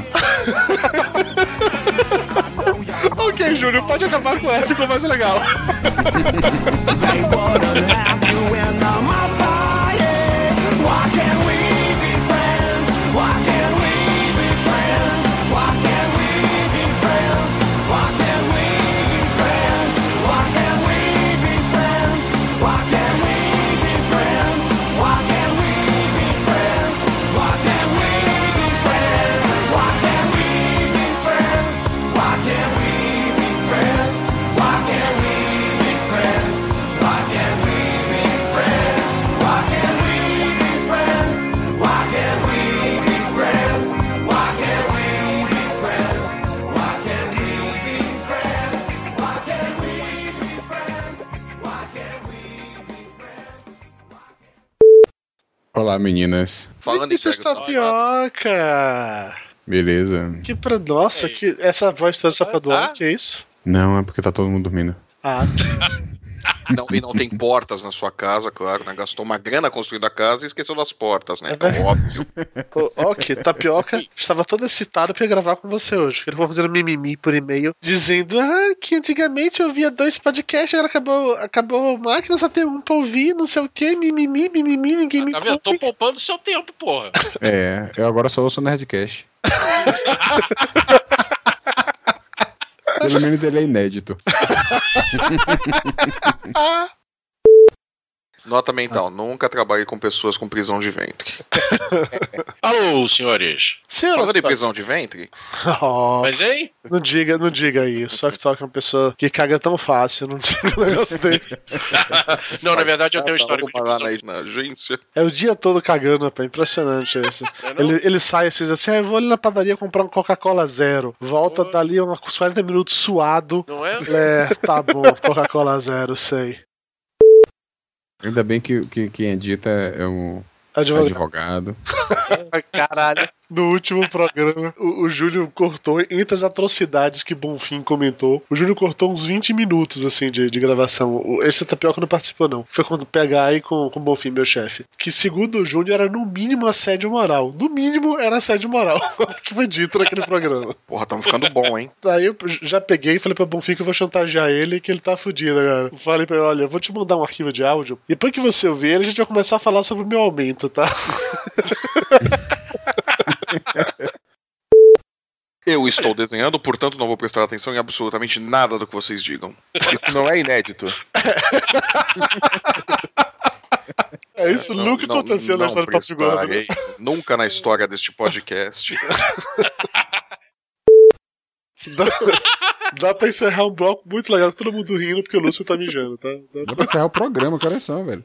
ok, Júnior, pode acabar com essa, ficou mais legal. Olá, meninas. Falando em Isso é pega tapioca! Beleza? Que pra. Nossa, que essa voz toda só pra doar, que é isso? Não, é porque tá todo mundo dormindo. Ah, Não, e não tem portas na sua casa, claro, né? Gastou uma grana construindo a casa e esqueceu das portas, né? Então, verdade. óbvio. Ô, Ok, Tapioca estava todo excitado pra gravar com você hoje. Ele foi fazer um mimimi por e-mail dizendo ah, que antigamente eu via dois podcasts, agora acabou, acabou a máquina, só tem um pra ouvir, não sei o que, mimimi, mimimi, ninguém me Tá vendo? conta. Tô poupando seu tempo, porra. É, eu agora só ouço o Nerdcast. Pelo menos ele é inédito. Nota mental, nunca trabalhe com pessoas com prisão de ventre. Alô, senhores. Senhor Falando em Octopus. prisão de ventre, Oh, Mas, hein? não diga, não diga isso. Só que toca uma pessoa que caga tão fácil, não diga um negócio desse. Não, na verdade eu tenho um Tava histórico de lá prisão. na, na agência. É o dia todo cagando, rapaz. Impressionante esse. É? Ele, ele sai assim, diz assim: ah, eu vou ali na padaria comprar um Coca-Cola zero. Volta dali uns 40 minutos suado. Não é? É, tá bom, Coca-Cola zero, sei. Ainda bem que, que quem edita é um Advogado. advogado. Caralho. No último programa, o, o Júlio cortou, entre as atrocidades que Bonfim comentou, o Júlio cortou uns 20 minutos, assim, de, de gravação. O- Esse Tapioca não participou, não. Foi quando pegar aí com, com Bonfim, meu chefe. Que, segundo o Júlio, era no mínimo assédio moral. No mínimo, era assédio moral. que foi dito naquele programa. Porra, tamo ficando bom, hein? Daí eu já peguei e falei pra Bonfim que eu vou chantagear ele que ele tá fudido agora. Falei pra ele, olha, eu vou te mandar um arquivo de áudio. E depois que você ouvir ele, a gente vai começar a falar sobre o meu aumento, tá? Eu estou desenhando, portanto não vou prestar atenção em absolutamente nada do que vocês digam. Isso não é inédito. É isso Não, nunca não, aconteceu na não história do Papo Gordo. né? prestarei. Nunca na história deste podcast. Dá, dá pra encerrar um bloco muito legal, todo mundo rindo porque o Lúcio tá mijando, tá? Dá Dá pra encerrar o programa, horas são, velho?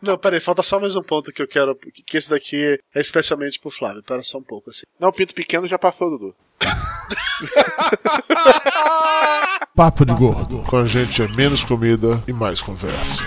Não, peraí, falta só mais um ponto que eu quero. Que esse daqui é especialmente pro Flávio. Pera só um pouco assim. Não, Pinto Pequeno já passou, Dudu. Papo de Gordo. Com a gente é menos comida e mais conversa.